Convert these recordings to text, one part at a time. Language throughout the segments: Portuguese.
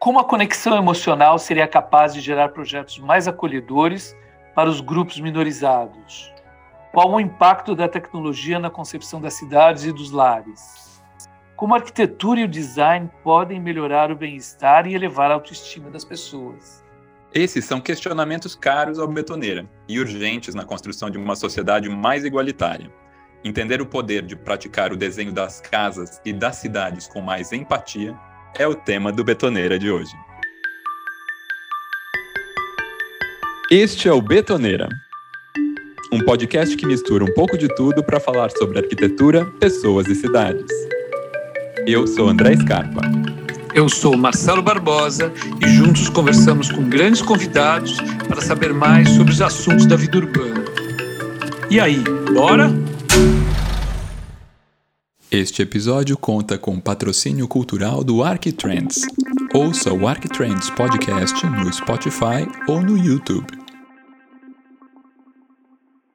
como a conexão emocional seria capaz de gerar projetos mais acolhedores para os grupos minorizados? Qual o impacto da tecnologia na concepção das cidades e dos lares? Como a arquitetura e o design podem melhorar o bem-estar e elevar a autoestima das pessoas? Esses são questionamentos caros ao betoneira e urgentes na construção de uma sociedade mais igualitária. Entender o poder de praticar o desenho das casas e das cidades com mais empatia é o tema do Betoneira de hoje. Este é o Betoneira, um podcast que mistura um pouco de tudo para falar sobre arquitetura, pessoas e cidades. Eu sou André Scarpa. Eu sou Marcelo Barbosa e juntos conversamos com grandes convidados para saber mais sobre os assuntos da vida urbana. E aí, bora? Este episódio conta com patrocínio cultural do Arquitrends. Ouça o Arquitrends Podcast no Spotify ou no YouTube.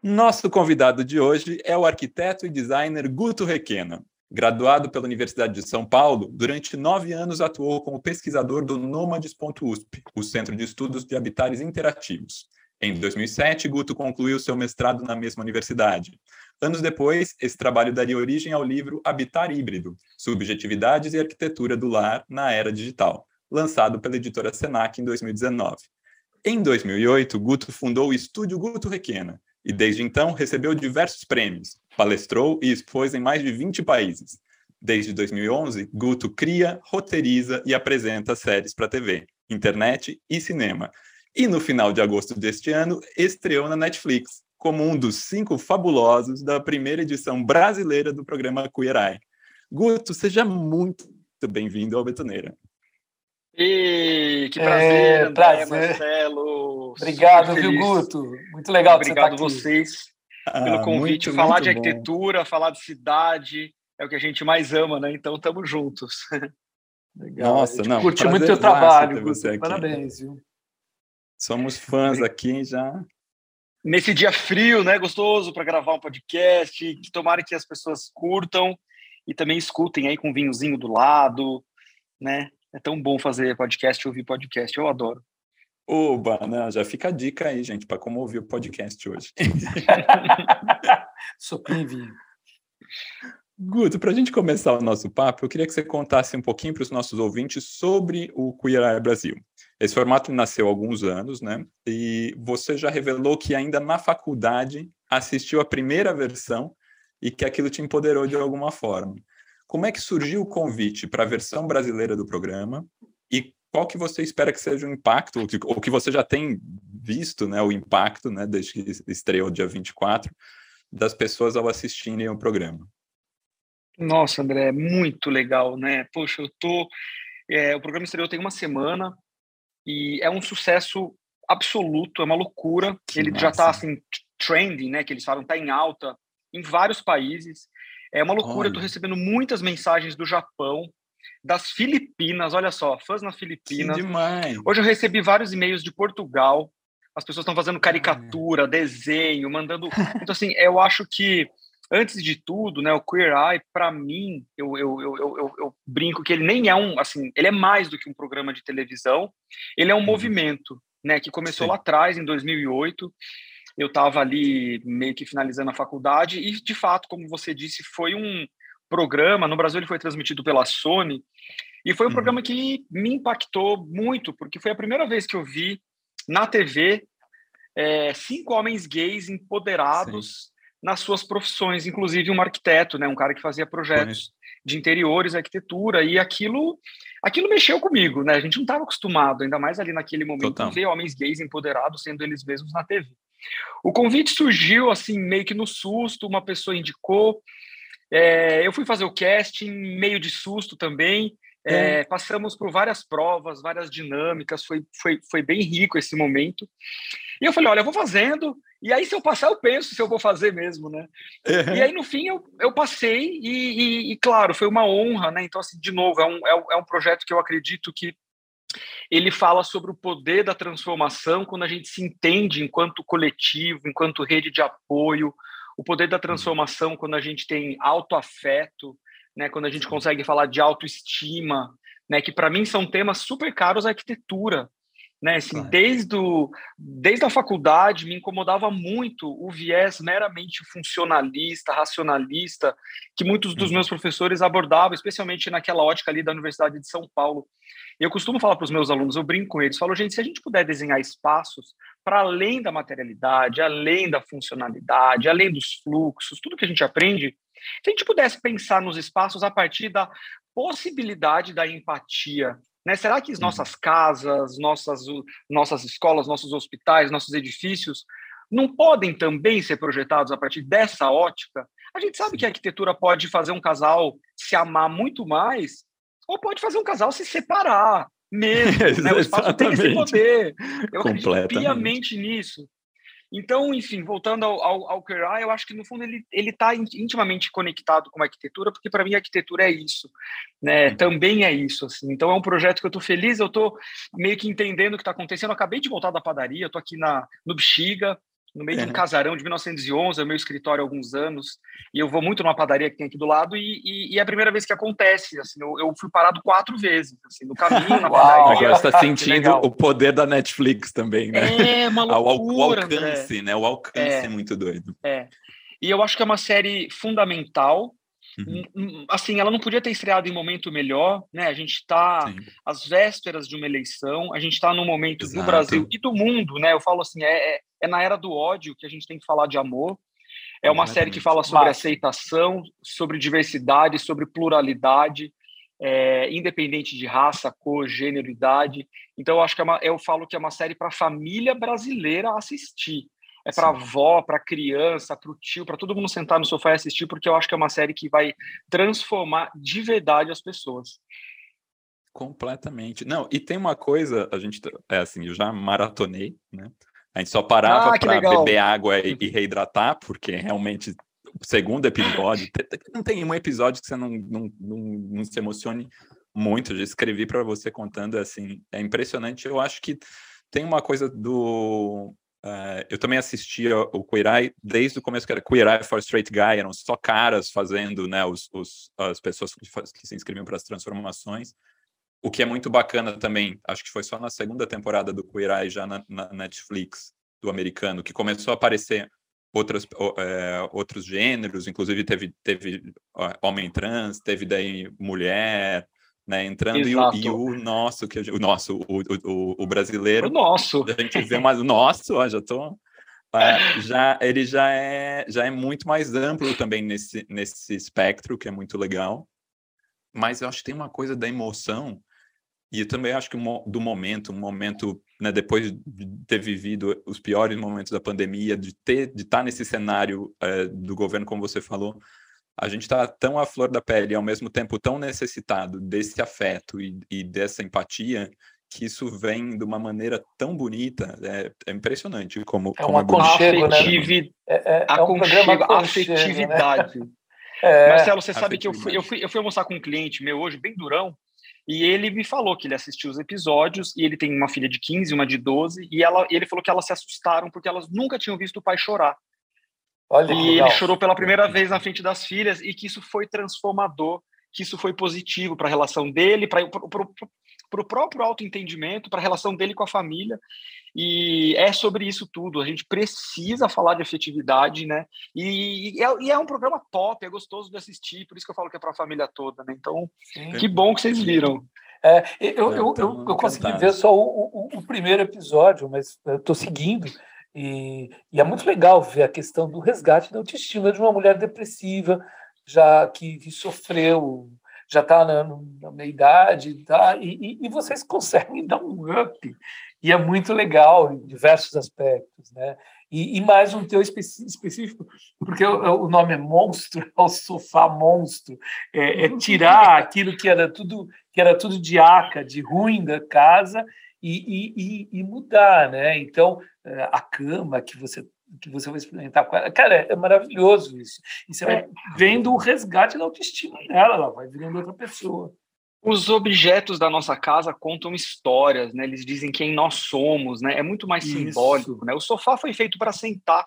Nosso convidado de hoje é o arquiteto e designer Guto Requena. Graduado pela Universidade de São Paulo, durante nove anos atuou como pesquisador do Nomades.usp, o Centro de Estudos de Habitares Interativos. Em 2007, Guto concluiu seu mestrado na mesma universidade. Anos depois, esse trabalho daria origem ao livro Habitar Híbrido: Subjetividades e Arquitetura do Lar na Era Digital, lançado pela editora Senac em 2019. Em 2008, Guto fundou o Estúdio Guto Requena, e desde então recebeu diversos prêmios, palestrou e expôs em mais de 20 países. Desde 2011, Guto cria, roteiriza e apresenta séries para TV, internet e cinema. E no final de agosto deste ano, estreou na Netflix, como um dos cinco fabulosos da primeira edição brasileira do programa Queer Eye. Guto, seja muito bem-vindo ao Betoneira. E que prazer, é, André, prazer. Marcelo. Obrigado, viu, Guto? Muito legal Obrigado você vocês ah, pelo convite. Muito, falar muito de arquitetura, bom. falar de cidade, é o que a gente mais ama, né? Então, estamos juntos. Legal. Nossa, não. Curti muito o teu trabalho, Guto. Parabéns, viu? Somos fãs aqui já. Nesse dia frio, né? Gostoso para gravar um podcast. Que tomara que as pessoas curtam e também escutem aí com um vinhozinho do lado, né? É tão bom fazer podcast e ouvir podcast, eu adoro. Oba, né? já fica a dica aí, gente, para como ouvir o podcast hoje. Sopinho vinho. Guto, para a gente começar o nosso papo, eu queria que você contasse um pouquinho para os nossos ouvintes sobre o Queer Eye Brasil. Esse formato nasceu há alguns anos, né? E você já revelou que ainda na faculdade assistiu a primeira versão e que aquilo te empoderou de alguma forma. Como é que surgiu o convite para a versão brasileira do programa e qual que você espera que seja o impacto, ou que, ou que você já tem visto, né, o impacto, né, desde que estreou dia 24, das pessoas ao assistirem o programa? Nossa, André, muito legal, né? Poxa, eu tô... É, o programa estreou tem uma semana e é um sucesso absoluto, é uma loucura. Que Ele tá, massa. já está assim, trending, né, que eles falam, está em alta em vários países. É uma loucura, estou recebendo muitas mensagens do Japão, das Filipinas, olha só, fãs na Filipinas. Que demais. Hoje eu recebi vários e-mails de Portugal. As pessoas estão fazendo caricatura, desenho, mandando. Então, assim, eu acho que, antes de tudo, né, o Queer Eye, para mim, eu, eu, eu, eu, brinco que ele nem é um. Assim, ele é mais do que um programa de televisão, ele é um uhum. movimento, né, que começou lá atrás, em 2008 eu estava ali meio que finalizando a faculdade e, de fato, como você disse, foi um programa. No Brasil, ele foi transmitido pela Sony e foi um uhum. programa que me impactou muito, porque foi a primeira vez que eu vi na TV é, cinco homens gays empoderados. Nas suas profissões, inclusive um arquiteto, né, um cara que fazia projetos de interiores, arquitetura, e aquilo aquilo mexeu comigo, né? A gente não estava acostumado, ainda mais ali naquele momento, Total. ver homens gays empoderados sendo eles mesmos na TV. O convite surgiu assim, meio que no susto, uma pessoa indicou. É, eu fui fazer o casting, meio de susto também. É, passamos por várias provas, várias dinâmicas, foi, foi, foi bem rico esse momento. E eu falei: olha, eu vou fazendo, e aí se eu passar, eu penso se eu vou fazer mesmo, né? Uhum. E aí no fim eu, eu passei, e, e, e, claro, foi uma honra, né? Então, assim, de novo, é um, é, é um projeto que eu acredito que ele fala sobre o poder da transformação quando a gente se entende enquanto coletivo, enquanto rede de apoio, o poder da uhum. transformação quando a gente tem autoafeto, né, quando a gente consegue falar de autoestima, né, que para mim são temas super caros à arquitetura. Né, assim, claro. desde, o, desde a faculdade me incomodava muito o viés meramente funcionalista, racionalista, que muitos dos uhum. meus professores abordavam, especialmente naquela ótica ali da Universidade de São Paulo. Eu costumo falar para os meus alunos, eu brinco com eles, falo, gente, se a gente puder desenhar espaços para além da materialidade, além da funcionalidade, além dos fluxos, tudo que a gente aprende, se a gente pudesse pensar nos espaços a partir da possibilidade da empatia, né? Será que as uhum. nossas casas, nossas, nossas escolas, nossos hospitais, nossos edifícios não podem também ser projetados a partir dessa ótica? A gente sabe que a arquitetura pode fazer um casal se amar muito mais, ou pode fazer um casal se separar mesmo. né? O espaço tem esse poder. Eu acredito piamente nisso. Então, enfim, voltando ao, ao, ao Queer eu acho que no fundo ele ele está intimamente conectado com a arquitetura, porque para mim a arquitetura é isso, né? Uhum. Também é isso, assim. Então é um projeto que eu estou feliz, eu estou meio que entendendo o que está acontecendo. Eu acabei de voltar da padaria, estou aqui na no Bexiga, no meio de um casarão de 1911, é o meu escritório há alguns anos, e eu vou muito numa padaria que tem aqui do lado, e, e, e é a primeira vez que acontece, assim, eu, eu, fui parado quatro vezes, assim, no caminho, na padaria. Agora está sentindo o poder da Netflix também, né? É, uma loucura, o, alcance, né? O alcance é, é muito doido. É, e eu acho que é uma série fundamental, Uhum. Assim, ela não podia ter estreado em momento melhor, né? A gente está às vésperas de uma eleição, a gente está no momento Exato. do Brasil e do mundo, né? Eu falo assim, é, é, é, na era do ódio que a gente tem que falar de amor. É uma série que fala sobre aceitação, sobre diversidade, sobre pluralidade, é, independente de raça, cor, gênero, idade. Então, eu acho que é uma, eu falo que é uma série para a família brasileira assistir é para avó, para criança, para o tio, para todo mundo sentar no sofá e assistir, porque eu acho que é uma série que vai transformar de verdade as pessoas. Completamente. Não, e tem uma coisa, a gente, é assim, eu já maratonei, né? A gente só parava ah, para beber água e, e, reidratar, porque realmente o segundo episódio, não tem um episódio que você não, não, não, não se emocione muito. Eu já escrevi para você contando, assim, é impressionante. Eu acho que tem uma coisa do Uh, eu também assistia o Queer Eye desde o começo, que era Queer Eye for Straight Guy, eram só caras fazendo, né, os, os as pessoas que, que se inscreviam para as transformações. O que é muito bacana também, acho que foi só na segunda temporada do Queer Eye, já na, na Netflix, do americano, que começou a aparecer outros, é, outros gêneros, inclusive teve, teve homem trans, teve daí mulher, né, entrando e o, e o, nosso, que o nosso, o, o, o brasileiro. O nosso. A gente vê mais o nosso, ó, já tô. É, já, ele já é, já é muito mais amplo também nesse, nesse espectro, que é muito legal. Mas eu acho que tem uma coisa da emoção, e eu também acho que do momento, um momento, né, depois de ter vivido os piores momentos da pandemia, de ter, de estar nesse cenário é, do governo, como você falou, a gente está tão à flor da pele e ao mesmo tempo tão necessitado desse afeto e, e dessa empatia que isso vem de uma maneira tão bonita, é, é impressionante como é uma como aconchego, né? É, é, é um programa afetividade. Né? É, Marcelo, você sabe que eu fui, eu, fui, eu fui almoçar com um cliente meu hoje, bem durão, e ele me falou que ele assistiu os episódios, e ele tem uma filha de 15, uma de 12, e ela, ele falou que elas se assustaram porque elas nunca tinham visto o pai chorar. Olha e ele chorou pela primeira vez na frente das filhas e que isso foi transformador, que isso foi positivo para a relação dele, para o próprio autoentendimento, para a relação dele com a família. E é sobre isso tudo. A gente precisa falar de afetividade, né? E, e, é, e é, um programa top, é gostoso de assistir, por isso que eu falo que é para a família toda, né? Então, Sim. que bom que vocês viram. É, eu, eu, eu, eu, consegui ver só o, o, o primeiro episódio, mas estou seguindo. E, e, é muito legal ver a questão do resgate da autoestima de uma mulher depressiva, já que, que sofreu, já está na, na meia idade, tá? E, e, e, vocês conseguem dar um up. E é muito legal em diversos aspectos. Né? E, mais um teu específico, porque o, o, nome é monstro, é o sofá monstro, é, é tirar aquilo que era tudo que era tudo de aca, de ruim da casa e, e, e, mudar, né? Então, eh, a cama que você que você vai experimentar com ela, cara, é maravilhoso isso. E você vai é. vendo o resgate da autoestima dela, ela vai virando outra pessoa. Os objetos da nossa casa contam histórias, né? Eles dizem quem nós somos, né? É muito mais isso. simbólico, né? O sofá foi feito para sentar,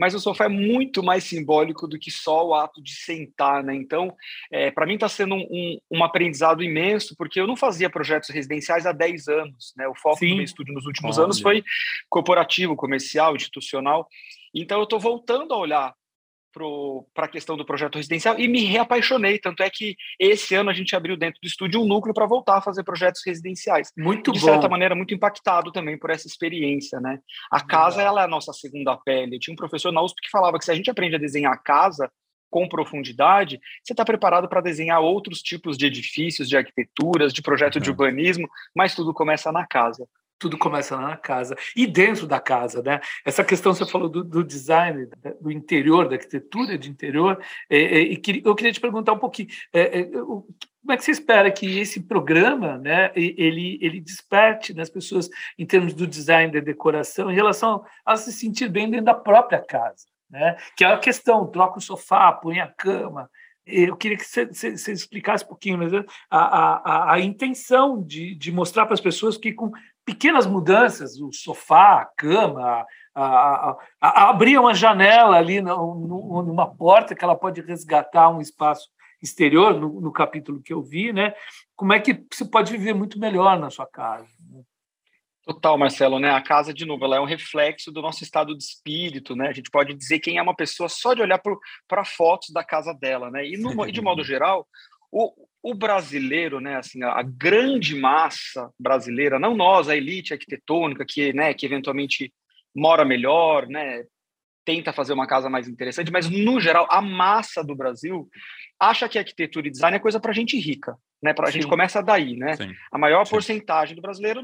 mas o sofá é muito mais simbólico do que só o ato de sentar, né? Então, é, para mim está sendo um, um, um, aprendizado imenso, porque eu não fazia projetos residenciais há 10 anos, né? O foco Sim. do meu estúdio nos últimos Olha. anos foi corporativo, comercial, institucional. Então, eu estou voltando a olhar para a questão do projeto residencial e me reapaixonei. Tanto é que esse ano a gente abriu dentro do estúdio um núcleo para voltar a fazer projetos residenciais. Muito de bom. Certa maneira, muito impactado também por essa experiência. Né? A casa ela é a nossa segunda pele. Tinha um professor na USP que falava que se a gente aprende a desenhar a casa com profundidade, você está preparado para desenhar outros tipos de edifícios, de arquiteturas, de projeto uhum. de urbanismo, mas tudo começa na casa tudo começa lá na casa e dentro da casa, né? Essa questão você falou do, do design, do interior, da arquitetura de interior, é, é, e que, eu queria te perguntar um pouquinho, é, é como é que você espera que esse programa, né, ele ele desperte nas pessoas em termos do design, da decoração, em relação a se sentir bem dentro da própria casa, né? Que é a questão, troca o sofá, põe a cama, eu queria que você, explicasse um pouquinho mas a, a, a, intenção de, de mostrar para as pessoas que com pequenas mudanças, o sofá, a cama, a, a, a, abrir uma janela ali no, numa porta que ela pode resgatar um espaço exterior, no, no, capítulo que eu vi, né? Como é que você pode viver muito melhor na sua casa? Né? Total, Marcelo, né? A casa, de novo, ela é um reflexo do nosso estado de espírito, né? A gente pode dizer quem é uma pessoa só de olhar para fotos da casa dela, né? E, no, e de modo geral, o, o brasileiro, né, assim, a, grande massa brasileira, não nós, a elite arquitetônica que, né, que eventualmente mora melhor, né, tenta fazer uma casa mais interessante, mas no geral a massa do Brasil acha que arquitetura e design é coisa para gente rica, né? Para a gente começa daí, né? Sim. A maior Sim. porcentagem do brasileiro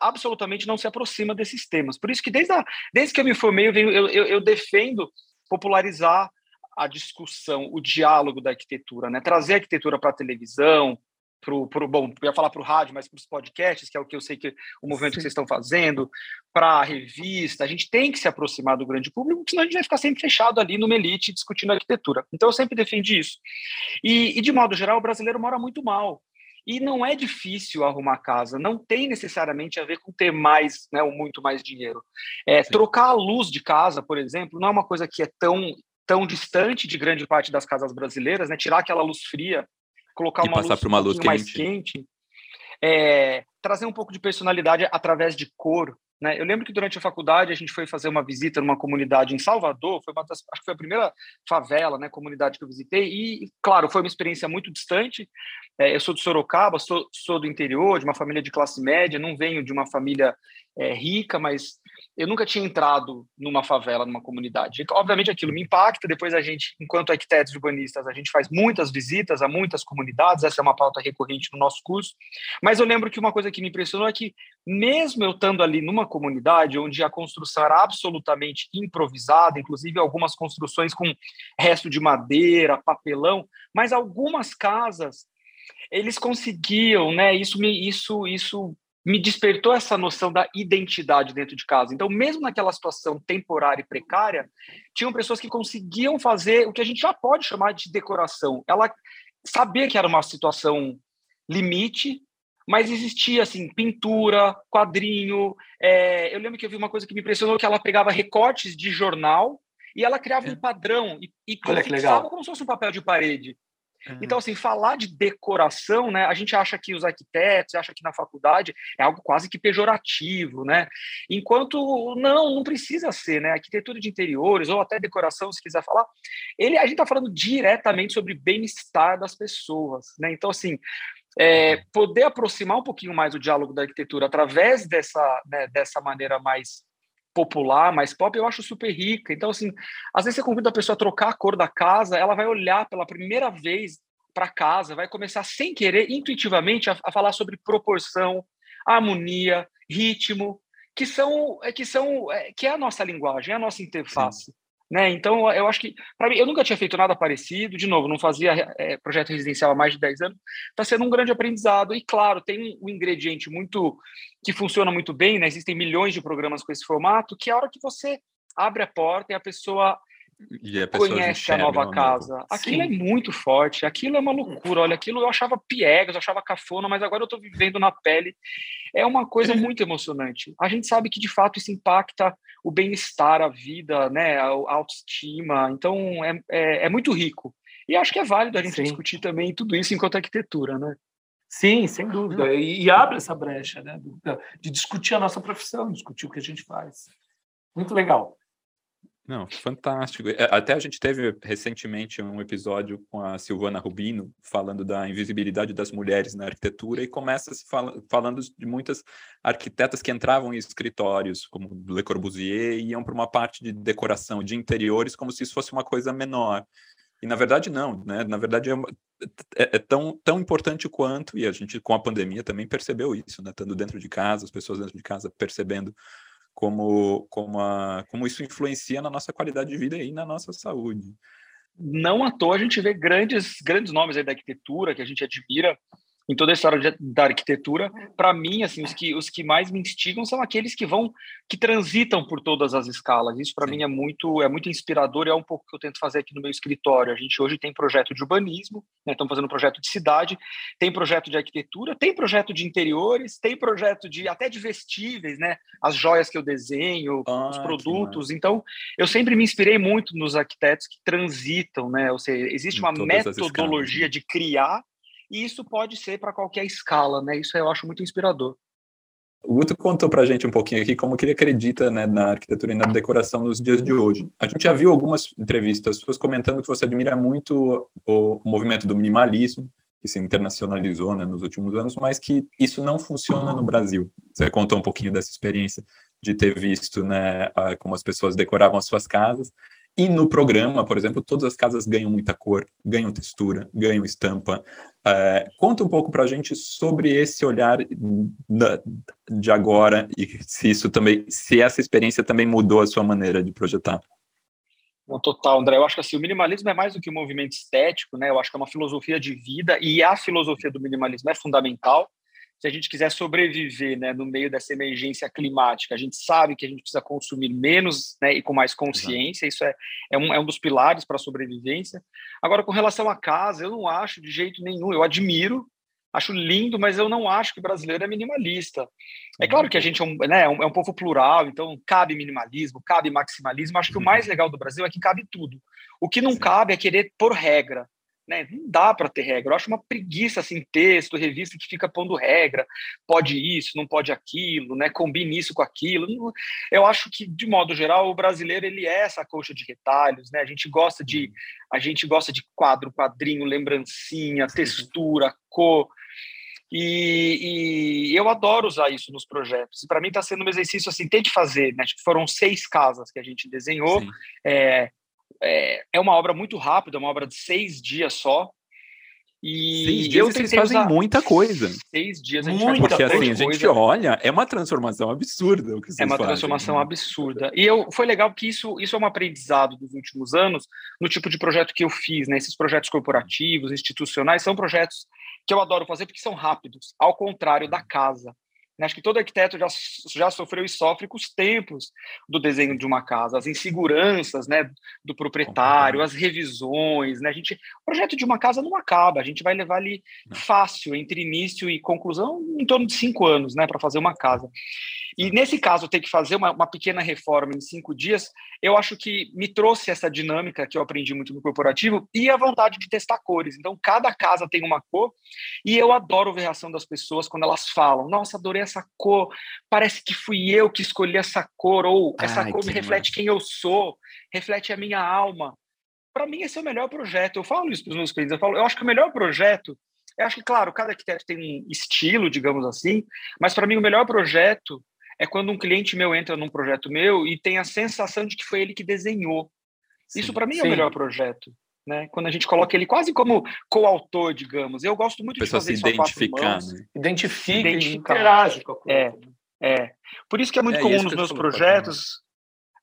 absolutamente não se aproxima desses temas. Por isso que desde, a, desde que eu me formei eu, venho, eu, eu, eu defendo popularizar a discussão, o diálogo da arquitetura, né? Trazer a arquitetura para a televisão, pro, pro bom, eu ia falar para o rádio, mas para os podcasts, que é o que eu sei que o movimento Sim. que vocês estão fazendo, para a revista, a gente tem que se aproximar do grande público, senão a gente vai ficar sempre fechado ali numa elite discutindo arquitetura. Então eu sempre defendi isso. E, e de modo geral, o brasileiro mora muito mal. E não é difícil arrumar casa, não tem necessariamente a ver com ter mais, né, ou muito mais dinheiro. É, trocar a luz de casa, por exemplo, não é uma coisa que é tão tão distante de grande parte das casas brasileiras, né? Tirar aquela luz fria, colocar uma luz, uma luz um mais quente, é, trazer um pouco de personalidade através de cor. Né? Eu lembro que durante a faculdade a gente foi fazer uma visita numa comunidade em Salvador, foi uma das, acho que foi a primeira favela, né, comunidade que eu visitei, e, claro, foi uma experiência muito distante. É, eu sou de Sorocaba, sou, sou do interior, de uma família de classe média, não venho de uma família é, rica, mas eu nunca tinha entrado numa favela, numa comunidade. Obviamente aquilo me impacta, depois a gente, enquanto arquitetos urbanistas, a gente faz muitas visitas a muitas comunidades, essa é uma pauta recorrente no nosso curso, mas eu lembro que uma coisa que me impressionou é que, mesmo eu estando ali numa comunidade onde a construção era absolutamente improvisada, inclusive algumas construções com resto de madeira, papelão, mas algumas casas eles conseguiam, né? Isso me, isso, isso me despertou essa noção da identidade dentro de casa. Então, mesmo naquela situação temporária e precária, tinham pessoas que conseguiam fazer o que a gente já pode chamar de decoração. Ela sabia que era uma situação limite, mas existia assim pintura, quadrinho. É, eu lembro que eu vi uma coisa que me impressionou que ela pegava recortes de jornal e ela criava é. um padrão e, e legal. como se fosse um papel de parede. Uhum. Então, assim, falar de decoração, né? A gente acha que os arquitetos, acha que na faculdade é algo quase que pejorativo, né? Enquanto não, não precisa ser, né? Arquitetura de interiores ou até decoração, se quiser falar, ele, a gente está falando diretamente sobre bem-estar das pessoas, né? Então, assim, é, poder aproximar um pouquinho mais o diálogo da arquitetura através dessa, né, dessa maneira mais popular, mais pop, eu acho super rica. Então, assim, às vezes você convida a pessoa a trocar a cor da casa, ela vai olhar pela primeira vez para casa, vai começar sem querer, intuitivamente, a, a, falar sobre proporção, harmonia, ritmo, que são, é, que são, é, que é a nossa linguagem, é a nossa interface. Sim. Né? Então, eu acho que, para mim, eu nunca tinha feito nada parecido, de novo, não fazia é, projeto residencial há mais de 10 anos, está sendo um grande aprendizado. E, claro, tem um ingrediente muito que funciona muito bem, né? existem milhões de programas com esse formato, que é a hora que você abre a porta e a pessoa a conhece a nova casa. Aquilo é Sim. é muito forte, aquilo é uma loucura. Olha, aquilo eu achava piegas, eu achava cafona, mas agora eu estou vivendo na pele. É uma coisa muito emocionante. A gente sabe que de fato isso impacta o bem-estar, a vida, né, a autoestima. Então é, é, é, muito rico. E acho que é válido a gente Sim. discutir também tudo isso enquanto arquitetura, né? Sim, sem dúvida. E, e abre essa brecha, né? De discutir a nossa profissão, discutir o que a gente faz. Muito legal. Não, fantástico. É, até a gente teve recentemente um episódio com a Silvana Rubino falando da invisibilidade das mulheres na arquitetura e começa se fala, falando de muitas arquitetas que entravam em escritórios como Le Corbusier e iam para uma parte de decoração de interiores como se isso fosse uma coisa menor. E na verdade não, né? Na verdade é, é, é, tão, tão importante quanto, e a gente com a pandemia também percebeu isso, né? Estando dentro de casa, as pessoas dentro de casa percebendo como, como, a, como isso influencia na nossa qualidade de vida e na nossa saúde. Não à toa a gente vê grandes, grandes nomes da arquitetura que a gente admira, em toda a história de, da arquitetura, para mim, assim, os que, os que mais me instigam são aqueles que vão, que transitam por todas as escalas. Isso para mim é muito, é muito inspirador e é um pouco que eu tento fazer aqui no meu escritório. A gente hoje tem projeto de urbanismo, né, estamos fazendo projeto de cidade, tem projeto de arquitetura, tem projeto de interiores, tem projeto de até de vestíveis, né, as joias que eu desenho, ah, os produtos. Então, eu sempre me inspirei muito nos arquitetos que transitam, né, ou seja, existe uma metodologia de criar e isso pode ser para qualquer escala, né? Isso eu acho muito inspirador. O Guto contou para a gente um pouquinho aqui como que ele acredita né, na arquitetura e na decoração nos dias de hoje. A gente já viu algumas entrevistas, pessoas comentando que você admira muito o movimento do minimalismo, que se internacionalizou né, nos últimos anos, mas que isso não funciona no Brasil. Você contou um pouquinho dessa experiência de ter visto né, como as pessoas decoravam as suas casas e no programa, por exemplo, todas as casas ganham muita cor, ganham textura, ganham estampa. É, conta um pouco para a gente sobre esse olhar de agora e se isso também, se essa experiência também mudou a sua maneira de projetar. Não, total, André. Eu acho que assim, o minimalismo é mais do que um movimento estético, né? Eu acho que é uma filosofia de vida e a filosofia do minimalismo é fundamental se a gente quiser sobreviver né, no meio dessa emergência climática, a gente sabe que a gente precisa consumir menos né, e com mais consciência, isso é, é, um, é um dos pilares para a sobrevivência. Agora, com relação à casa, eu não acho de jeito nenhum, eu admiro, acho lindo, mas eu não acho que o brasileiro é minimalista. É claro que a gente é um, né, é um, é um povo plural, então cabe minimalismo, cabe maximalismo. Acho que o mais uhum. legal do Brasil é que cabe tudo. O que não cabe é querer por regra né? Não dá para ter regra. Eu acho uma preguiça assim, texto, revista que fica pondo regra, pode isso, não pode aquilo, né? Combine isso com aquilo. Eu acho que de modo geral o brasileiro ele é essa coxa de retalhos, né? A gente gosta de a gente gosta de quadro, quadrinho, lembrancinha, textura, cor. E, e, eu adoro usar isso nos projetos. E para mim está sendo um exercício assim, tem que fazer. Né? Foram seis casas que a gente desenhou. É, é, é uma obra muito rápida, uma obra de seis dias só. E seis dias eu vocês fazem usar... muita coisa. Seis dias a gente Muita Porque assim, a gente olha, é uma transformação absurda o que vocês É uma fazem. transformação absurda. E eu, foi legal porque isso, isso é um aprendizado dos últimos anos no tipo de projeto que eu fiz, né? Esses projetos corporativos, institucionais, são projetos que eu adoro fazer porque são rápidos, ao contrário da casa. Né, acho que todo arquiteto já, já sofreu e sofre com os tempos do desenho de uma casa, as inseguranças né, do proprietário, as revisões. Né? A gente, o projeto de uma casa não acaba, a gente vai levar ali fácil, entre início e conclusão, em torno de cinco anos né, para fazer uma casa. E nesse caso, ter que fazer uma, uma, pequena reforma em cinco dias, eu acho que me trouxe essa dinâmica que eu aprendi muito no corporativo e a vontade de testar cores. Então, cada casa tem uma cor e eu adoro ver a reação das pessoas quando elas falam: Nossa, adorei essa cor, parece que fui eu que escolhi essa cor, ou essa Ai, cor me reflete massa. quem eu sou, reflete a minha alma. Para mim, esse é o melhor projeto. Eu falo isso para os meus clientes, eu falo, eu acho que o melhor projeto eu acho que, claro, cada arquiteto tem um estilo, digamos assim, mas para mim o melhor projeto é quando um cliente meu entra num projeto meu e tem a sensação de que foi ele que desenhou. Sim, Isso para mim é o melhor projeto. Né? Quando a gente coloca ele quase como coautor, digamos. Eu gosto muito de fazer se identificar, né? Identifica, Identifica, interage com a coisa. É, é. Por isso que é muito é, comum nos meus projetos,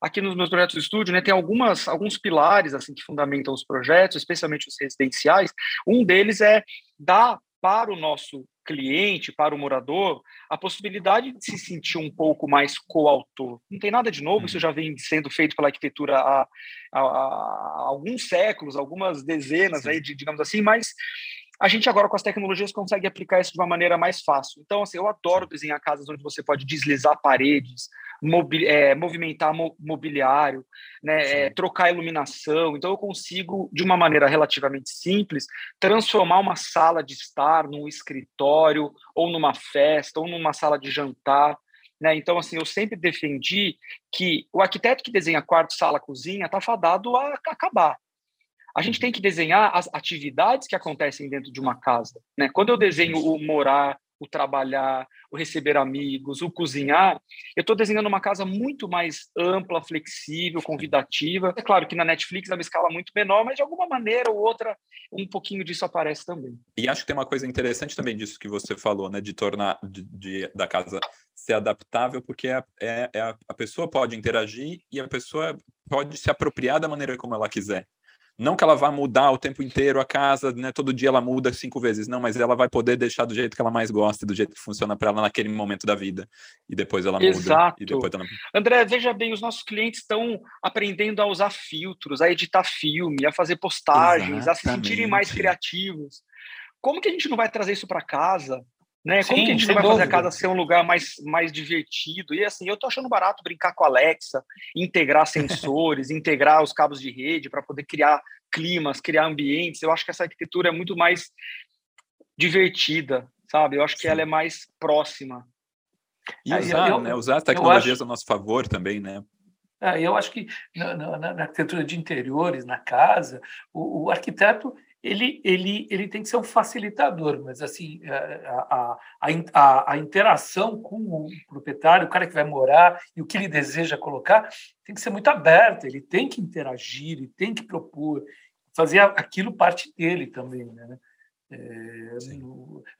aqui nos meus projetos de estúdio, né, tem algumas, alguns pilares assim que fundamentam os projetos, especialmente os residenciais. Um deles é dar para o nosso cliente, para o morador, a possibilidade de se sentir um pouco mais coautor. Não tem nada de novo, isso uhum. já vem sendo feito pela arquitetura há, há, há alguns séculos, algumas dezenas, aí, de, digamos assim, mas a gente agora com as tecnologias consegue aplicar isso de uma maneira mais fácil. Então, assim, eu adoro desenhar casas onde você pode deslizar paredes, mobi é, movimentar mo mobiliário, né, é, trocar iluminação. Então, eu consigo, de uma maneira relativamente simples, transformar uma sala de estar num escritório, ou numa festa, ou numa sala de jantar. Né? Então, assim, eu sempre defendi que o arquiteto que desenha quarto, sala, cozinha está fadado a acabar. A gente tem que desenhar as atividades que acontecem dentro de uma casa. Né? Quando eu desenho o morar, o trabalhar, o receber amigos, o cozinhar, eu estou desenhando uma casa muito mais ampla, flexível, convidativa. É claro que na Netflix é uma escala muito menor, mas de alguma maneira ou outra um pouquinho disso aparece também. E acho que tem uma coisa interessante também disso que você falou, né, de tornar de, de da casa ser adaptável, porque é, é, é a, a pessoa pode interagir e a pessoa pode se apropriar da maneira como ela quiser. Não que ela vá mudar o tempo inteiro a casa, né? Todo dia ela muda cinco vezes, não, mas ela vai poder deixar do jeito que ela mais gosta, do jeito que funciona para ela naquele momento da vida. E depois ela Exato. muda. E depois ela... André, veja bem, os nossos clientes estão aprendendo a usar filtros, a editar filme, a fazer postagens, Exatamente. a se sentirem mais criativos. Como que a gente não vai trazer isso para casa? Né? Como Sim, que a gente vai dúvida. fazer a casa ser um lugar mais, mais divertido? E assim, eu tô achando barato brincar com a Alexa, integrar sensores, integrar os cabos de rede para poder criar climas, criar ambientes. Eu acho que essa arquitetura é muito mais divertida, sabe? Eu acho que Sim. ela é mais próxima. E usar, eu, né? usar as tecnologias acho... a nosso favor também, né? É, eu acho que na, na, na, arquitetura de interiores, na casa, o, o arquiteto ele, ele, ele tem que ser um facilitador, mas assim a, a, a, a, interação com o proprietário, o cara que vai morar e o que ele deseja colocar, tem que ser muito aberta, ele tem que interagir, ele tem que propor, fazer aquilo parte dele também. Né? É,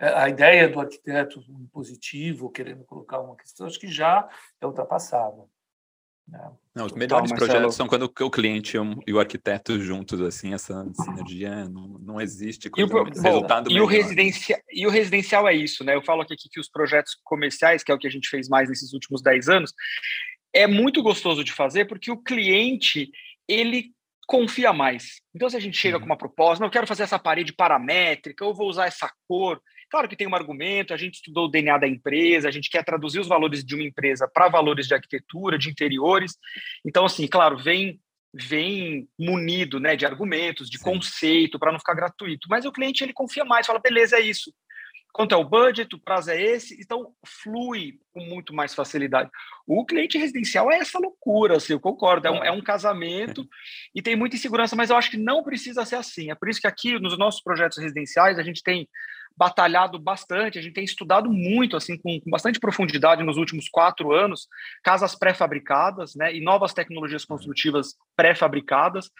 é a ideia do arquiteto positivo, querendo colocar uma questão, acho que já é ultrapassada. Não, os melhores Marcelo. projetos são quando o cliente e o arquiteto juntos, assim, essa sinergia não, não existe. E o, bom, resultado e, o residencial, e o residencial é isso, né? Eu falo aqui que os projetos comerciais, que é o que a gente fez mais nesses últimos 10 anos, é muito gostoso de fazer porque o cliente, ele confia mais. Então, se a gente chega uhum. com uma proposta, não, eu quero fazer essa parede paramétrica, eu vou usar essa cor, Claro que tem um argumento, a gente estudou o DNA da empresa, a gente quer traduzir os valores de uma empresa para valores de arquitetura, de interiores. Então, assim, claro, vem vem munido né, de argumentos, de Sim. conceito, para não ficar gratuito. Mas o cliente ele confia mais, fala, beleza, é isso. Quanto é o budget, o prazo é esse, então flui com muito mais facilidade. O cliente residencial é essa loucura, assim, eu concordo, é um, é um casamento e tem muita insegurança, mas eu acho que não precisa ser assim. É por isso que aqui nos nossos projetos residenciais a gente tem batalhado bastante, a gente tem estudado muito, assim, com, com bastante profundidade nos últimos quatro anos, casas pré-fabricadas, né, e novas tecnologias construtivas pré-fabricadas.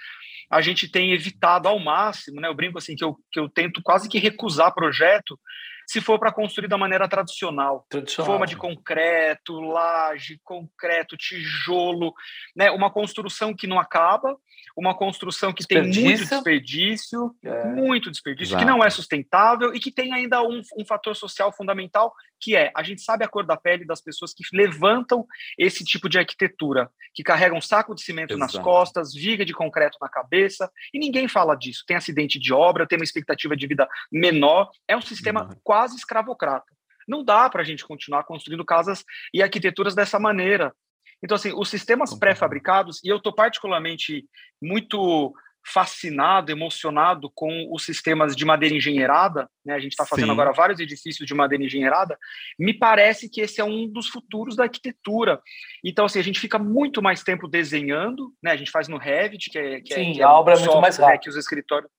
A gente tem evitado ao máximo, né, eu brinco assim, que eu, que eu tento quase que recusar projeto se for para construir da maneira tradicional, tradicional, forma de concreto, laje, concreto, tijolo, né, uma construção que não acaba, uma construção que tem muito desperdício, é. muito desperdício, Exato. que não é sustentável e que tem ainda um, um fator social fundamental, que é a gente sabe a cor da pele das pessoas que levantam esse tipo de arquitetura, que carregam um saco de cimento Exato. nas costas, viga de concreto na cabeça, e ninguém fala disso. Tem acidente de obra, tem uma expectativa de vida menor, é um sistema uhum. Quase escravocrata. Não dá para a gente continuar construindo casas e arquiteturas dessa maneira. Então, assim, os sistemas pré-fabricados, e eu estou particularmente muito fascinado, emocionado com os sistemas de madeira engenheirada, né? A gente está fazendo Sim. agora vários edifícios de madeira engenheirada. Me parece que esse é um dos futuros da arquitetura. Então, assim, a gente fica muito mais tempo desenhando, né? A gente faz no Revit, que é, que é Sim, é, que é a obra é muito mais rápida. Né, que os escritórios.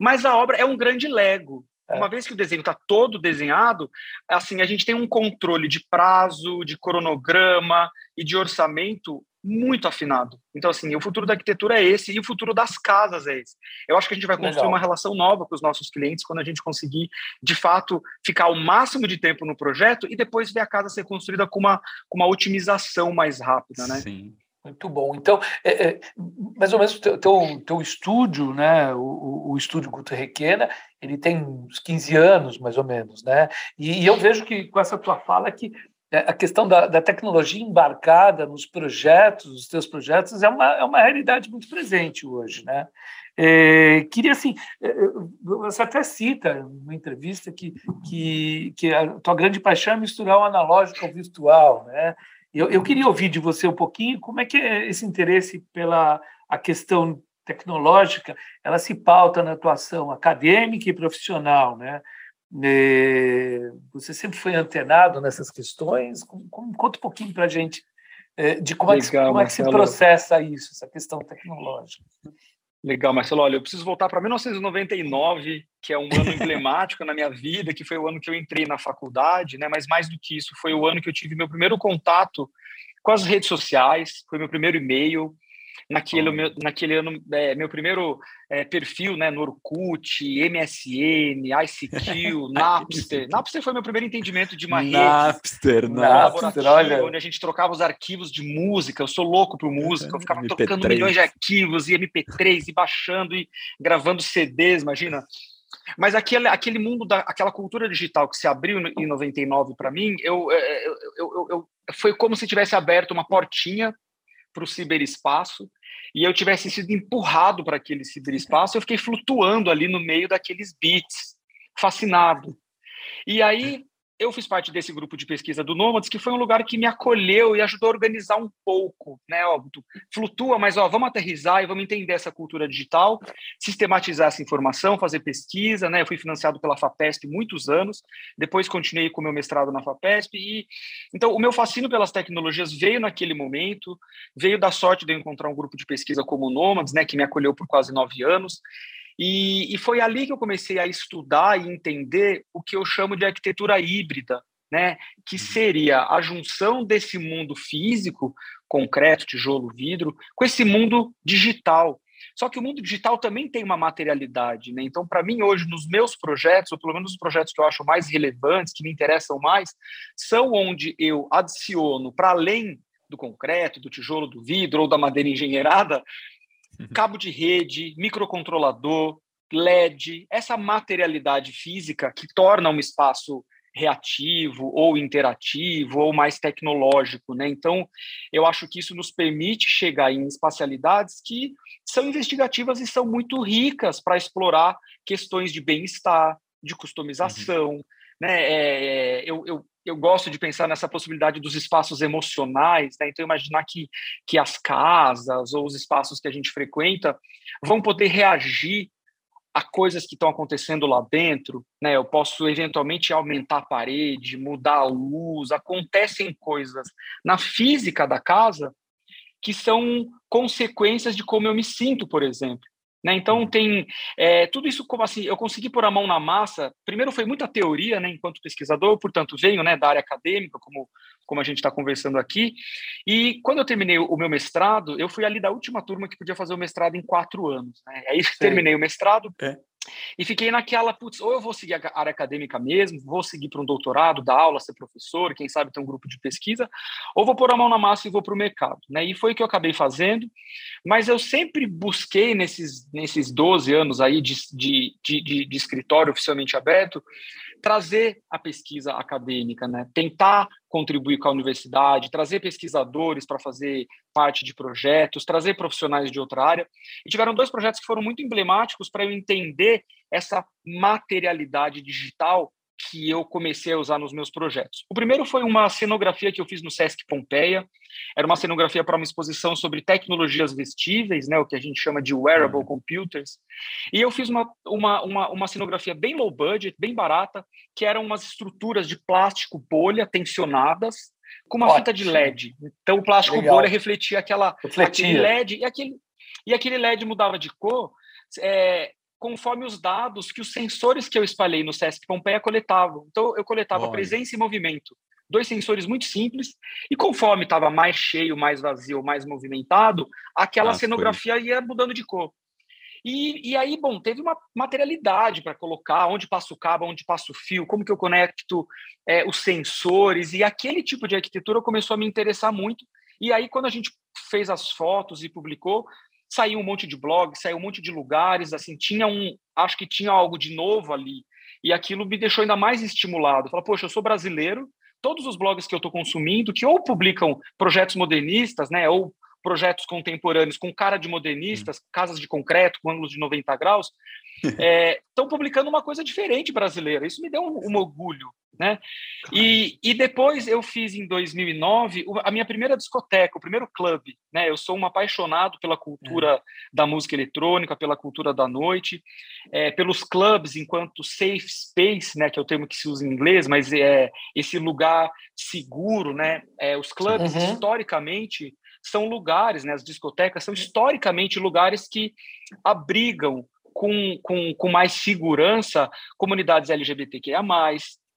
Mas a obra é um grande Lego. É. Uma vez que o desenho está todo desenhado, assim, a gente tem um controle de prazo, de cronograma e de orçamento muito afinado. Então, assim, o futuro da arquitetura é esse e o futuro das casas é esse. Eu acho que a gente vai construir Legal. uma relação nova com os nossos clientes quando a gente conseguir, de fato, ficar o máximo de tempo no projeto e depois ver a casa ser construída com uma, com uma otimização mais rápida, né? Sim. Muito bom. Então, é, é, mais ou menos, o teu, teu estúdio, né, o, o estúdio Guto Requena, ele tem uns 15 anos, mais ou menos, né? E, e eu vejo que com essa tua fala que é, a questão da, da, tecnologia embarcada nos projetos, nos teus projetos, é uma, é uma realidade muito presente hoje, né? É, queria assim, é, é, você até cita numa entrevista que, que, que a tua grande paixão é misturar o analógico ao virtual, né? Eu, eu queria ouvir de você um pouquinho como é que é esse interesse pela a questão tecnológica, ela se pauta na atuação acadêmica e profissional, né? É, você sempre foi antenado nessas questões? Conta um pouquinho para a gente de como, Legal, é que, como é que se processa isso, essa questão tecnológica. Legal, Marcelo. Olha, eu preciso voltar para 1999, que é um ano emblemático na minha vida, que foi o ano que eu entrei na faculdade, né? Mas mais do que isso, foi o ano que eu tive meu primeiro contato com as redes sociais, foi meu primeiro e-mail, naquele, meu, naquele ano, é, meu primeiro é, perfil né, no Orkut, MSN, ICQ, Napster. Napster foi meu primeiro entendimento de uma Napster, rede Napster, olha. onde a gente trocava os arquivos de música. Eu sou louco por música, eu ficava MP3. tocando milhões de arquivos e MP3 e baixando e gravando CDs, imagina. Mas aquele, aquele mundo, da, aquela cultura digital que se abriu em 99 para mim, eu, eu, eu, eu, foi como se tivesse aberto uma portinha para o ciberespaço e eu tivesse sido empurrado para aquele ciberespaço, eu fiquei flutuando ali no meio daqueles bits, fascinado. E aí eu fiz parte desse grupo de pesquisa do Nômades, que foi um lugar que me acolheu e ajudou a organizar um pouco, né? Ó, flutua, mas ó, vamos aterrizar e vamos entender essa cultura digital, sistematizar essa informação, fazer pesquisa, né? Eu fui financiado pela FAPESP muitos anos, depois continuei com meu mestrado na FAPESP e então o meu fascínio pelas tecnologias veio naquele momento, veio da sorte de eu encontrar um grupo de pesquisa como o Nômades, né? Que me acolheu por quase nove anos e, e, foi ali que eu comecei a estudar e entender o que eu chamo de arquitetura híbrida, né? que uhum. seria a junção desse mundo físico, concreto, tijolo, vidro, com esse mundo digital. Só que o mundo digital também tem uma materialidade. Né? Então, para mim, hoje, nos meus projetos, ou pelo menos os projetos que eu acho mais relevantes, que me interessam mais, são onde eu adiciono, para além do concreto, do tijolo, do vidro ou da madeira engenheirada. Cabo de rede, microcontrolador, LED, essa materialidade física que torna um espaço reativo ou interativo ou mais tecnológico, né? Então, eu acho que isso nos permite chegar em espacialidades que são investigativas e são muito ricas para explorar questões de bem-estar, de customização, uhum. né? É, é eu, eu, eu gosto de pensar nessa possibilidade dos espaços emocionais, né? Então, imaginar que, que as casas ou os espaços que a gente frequenta vão poder reagir a coisas que estão acontecendo lá dentro, né? Eu posso eventualmente aumentar a parede, mudar a luz, acontecem coisas na física da casa que são consequências de como eu me sinto, por exemplo. Né? Então uhum. tem é, tudo isso como assim eu consegui pôr a mão na massa. Primeiro foi muita teoria, né, enquanto pesquisador, portanto venho né, da área acadêmica, como como a gente está conversando aqui. E quando eu terminei o meu mestrado, eu fui ali da última turma que podia fazer o mestrado em quatro anos. Né? Aí Sim. terminei o mestrado. É. E fiquei naquela, putz, ou eu vou seguir a área acadêmica mesmo, vou seguir para um doutorado, dar aula, ser professor, quem sabe ter um grupo de pesquisa, ou vou pôr a mão na massa e vou para o mercado. Né? E foi o que eu acabei fazendo, mas eu sempre busquei nesses, nesses 12 anos aí de, de, de, de escritório oficialmente aberto, trazer a pesquisa acadêmica, né? tentar contribuir com a universidade, trazer pesquisadores para fazer parte de projetos, trazer profissionais de outra área. E tiveram dois projetos que foram muito emblemáticos para eu entender essa materialidade digital que eu comecei a usar nos meus projetos. O primeiro foi uma cenografia que eu fiz no Sesc Pompeia. Era uma cenografia para uma exposição sobre tecnologias vestíveis, né, o que a gente chama de wearable uhum. computers. E eu fiz uma, uma, uma, uma cenografia bem low budget, bem barata, que eram umas estruturas de plástico bolha tensionadas com uma Ótimo. fita de LED. Então o plástico Legal. bolha refletia aquela refletia. aquele LED e aquele e aquele LED mudava de cor. É, conforme os dados que os sensores que eu espalhei no Sesc Pompeia coletavam. Então, eu coletava Olha. presença e movimento. Dois sensores muito simples, e conforme estava mais cheio, mais vazio, mais movimentado, aquela ah, cenografia foi. ia mudando de cor. E, e aí, bom, teve uma materialidade para colocar onde passa o cabo, onde passa o fio, como que eu conecto é, os sensores, e aquele tipo de arquitetura começou a me interessar muito. E aí, quando a gente fez as fotos e publicou, saiu um monte de blogs, saiu um monte de lugares, assim, tinha um, acho que tinha algo de novo ali, e aquilo me deixou ainda mais estimulado. Falei, poxa, eu sou brasileiro, todos os blogs que eu estou consumindo, que ou publicam projetos modernistas, né, ou projetos contemporâneos com cara de modernistas, casas de concreto com ângulos de 90 graus, estão é, publicando uma coisa diferente brasileira. Isso me deu um, um orgulho, né? E, e depois eu fiz em 2009 a minha primeira discoteca, o primeiro clube, né? Eu sou um apaixonado pela cultura é. da música eletrônica, pela cultura da noite, é, pelos clubes enquanto safe space, né? Que é o termo que se usa em inglês, mas é esse lugar seguro, né? É, os clubes uhum. historicamente são lugares, né, as discotecas são historicamente lugares que abrigam com, com, com mais segurança comunidades LGBTQIA+,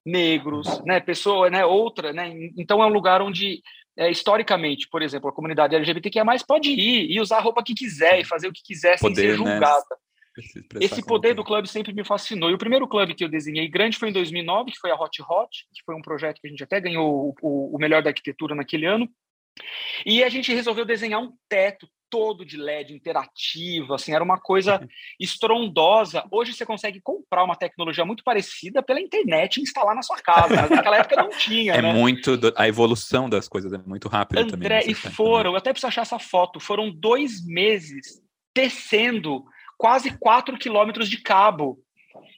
negros, né, pessoa, né, outra, né, então é um lugar onde é, historicamente, por exemplo, a comunidade LGBTQIA+, pode ir e usar a roupa que quiser e fazer o que quiser Poder, sem ser né, julgada. Né? Esse poder do clube sempre me fascinou. E o primeiro clube que eu desenhei grande foi em 2009, que foi a Hot Hot, que foi um projeto que a gente até ganhou o, o melhor da arquitetura naquele ano. E a gente resolveu desenhar um teto todo de LED interativo, assim, era uma coisa estrondosa. Hoje você consegue comprar uma tecnologia muito parecida pela internet e instalar na sua casa. Mas naquela época não tinha. É né? muito a evolução das coisas é muito rápida André, também. E foram, eu até preciso achar essa foto. Foram dois meses tecendo quase quatro quilômetros de cabo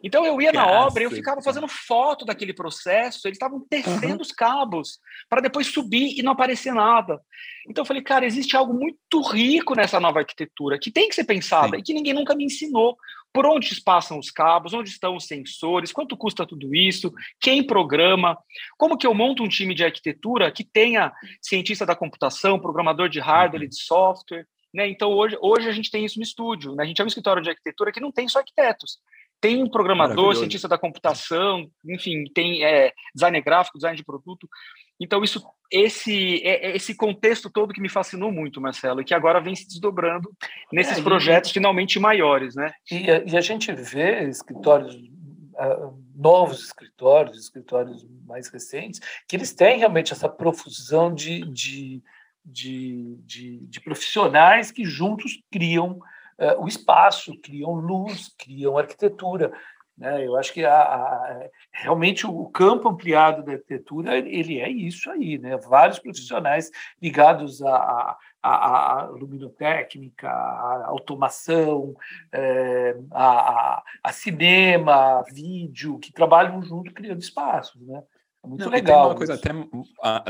então eu ia na obra, eu ficava fazendo foto daquele processo, eles estavam tecendo uhum. os cabos para depois subir e não aparecer nada. Então eu falei, cara, existe algo muito rico nessa nova arquitetura que tem que ser pensada Sim. e que ninguém nunca me ensinou. Por onde passam os cabos, onde estão os sensores, quanto custa tudo isso, quem programa, como que eu monto um time de arquitetura que tenha cientista da computação, programador de hardware e uhum. de software, né? Então hoje, hoje a gente tem isso no estúdio, né? a gente é um escritório de arquitetura que não tem só arquitetos, tem um programador, cientista da computação, enfim, tem é, design gráfico, design de produto. Então, isso, esse, é, é esse contexto todo que me fascinou muito, Marcelo, e que agora vem se desdobrando nesses é, projetos e, finalmente maiores, né? E, e, a gente vê escritórios, uh, novos escritórios, escritórios mais recentes, que eles têm realmente essa profusão de, de, de, de, de profissionais que juntos criam uh, o espaço, criam luz, criam arquitetura. Né? Eu acho que a, a, realmente o campo ampliado da arquitetura ele é isso aí, né? Vários profissionais ligados à, à, à luminotécnica, à automação, é, a, a, cinema, a vídeo, que trabalham junto criando espaços, né? É muito não, legal. uma coisa até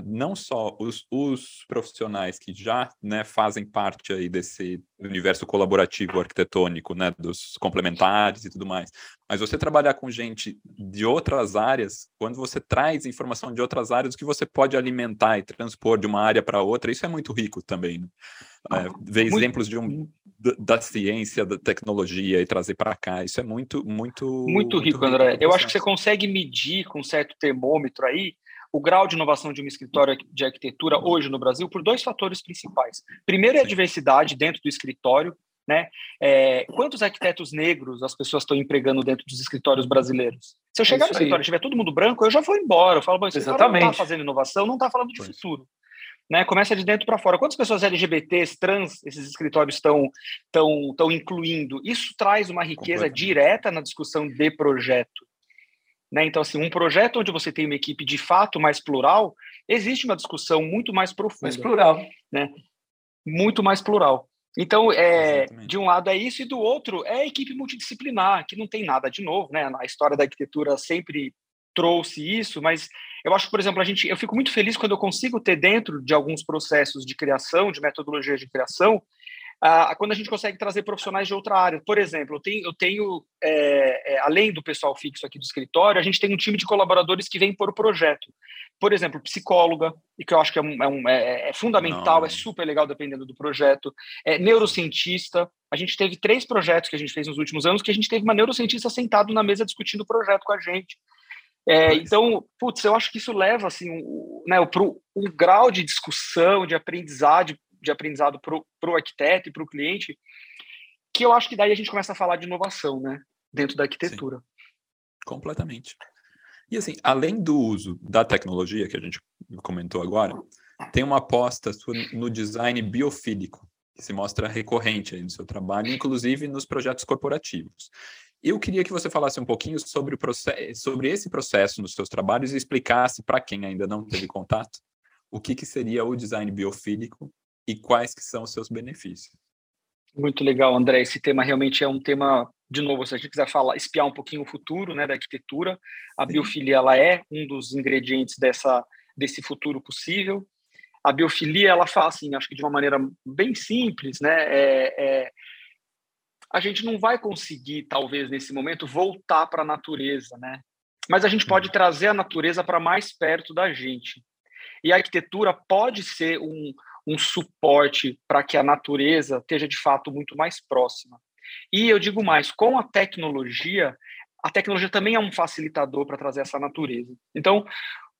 não só os, os, profissionais que já né, fazem parte aí desse universo colaborativo arquitetônico, né, dos complementares e tudo mais, mas você trabalhar com gente de outras áreas, quando você traz informação de outras áreas, o que você pode alimentar e transpor de uma área para outra, isso é muito rico também. Né? É, ver muito... exemplos de um, da ciência, da tecnologia e trazer para cá, isso é muito, muito. Muito rico, muito André. Rico Eu acho que você consegue medir com um certo termômetro aí o grau de inovação de um escritório de arquitetura hoje no Brasil por dois fatores principais. Primeiro é a diversidade dentro do escritório, né? É, quantos arquitetos negros as pessoas estão empregando dentro dos escritórios brasileiros? Se eu chegar no escritório e tiver todo mundo branco, eu já vou embora. Eu falo, bom, esse Exatamente. não está fazendo inovação, não está falando de pois. futuro. Né, começa de dentro para fora. Quantas pessoas LGBTs, trans, esses escritórios estão tão, tão incluindo? Isso traz uma riqueza direta na discussão de projeto. Né? Então, assim, um projeto onde você tem uma equipe de fato mais plural, existe uma discussão muito mais profunda. Mais plural. Né? Muito mais plural. Então, é, de um lado é isso, e do outro é a equipe multidisciplinar, que não tem nada de novo, né? A história da arquitetura sempre trouxe isso, mas eu acho que, por exemplo, a gente, eu fico muito feliz quando eu consigo ter dentro de alguns processos de criação, de metodologia de criação, ah, quando a gente consegue trazer profissionais de outra área. Por exemplo, eu tenho, eu tenho é, é, além do pessoal fixo aqui do escritório, a gente tem um time de colaboradores que vem por o projeto. Por exemplo, psicóloga, e que eu acho que é, um, é, um, é, é fundamental, Não. é super legal dependendo do projeto. É, neurocientista. A gente teve três projetos que a gente fez nos últimos anos que a gente teve uma neurocientista sentado na mesa discutindo o projeto com a gente. É, então, putz, eu acho que isso leva assim, um, né, para um grau de discussão, de aprendizado, de aprendizado para o arquiteto e para o cliente, que eu acho que daí a gente começa a falar de inovação, né? Dentro da arquitetura. Sim. Completamente. E assim, além do uso da tecnologia que a gente comentou agora, tem uma aposta no design biofílico, que se mostra recorrente no seu trabalho, inclusive nos projetos corporativos. Eu queria que você falasse um pouquinho sobre, o sobre esse processo nos seus trabalhos e explicasse para quem ainda não teve contato o que, que seria o design biofílico e quais que são os seus benefícios. Muito legal, André. Esse tema realmente é um tema, de novo, se a gente quiser falar, espiar um pouquinho o futuro né, da arquitetura, a biofilia ela é um dos ingredientes dessa, desse futuro possível. A biofilia, ela fala assim, acho que de uma maneira bem simples, né? É, é, a gente não vai conseguir, talvez, nesse momento, voltar para a natureza, né? Mas a gente pode uhum. trazer a natureza para mais perto da gente. E a arquitetura pode ser um, um suporte para que a natureza esteja de fato muito mais próxima. E eu digo mais, com a tecnologia, a tecnologia também é um facilitador para trazer essa natureza. Então,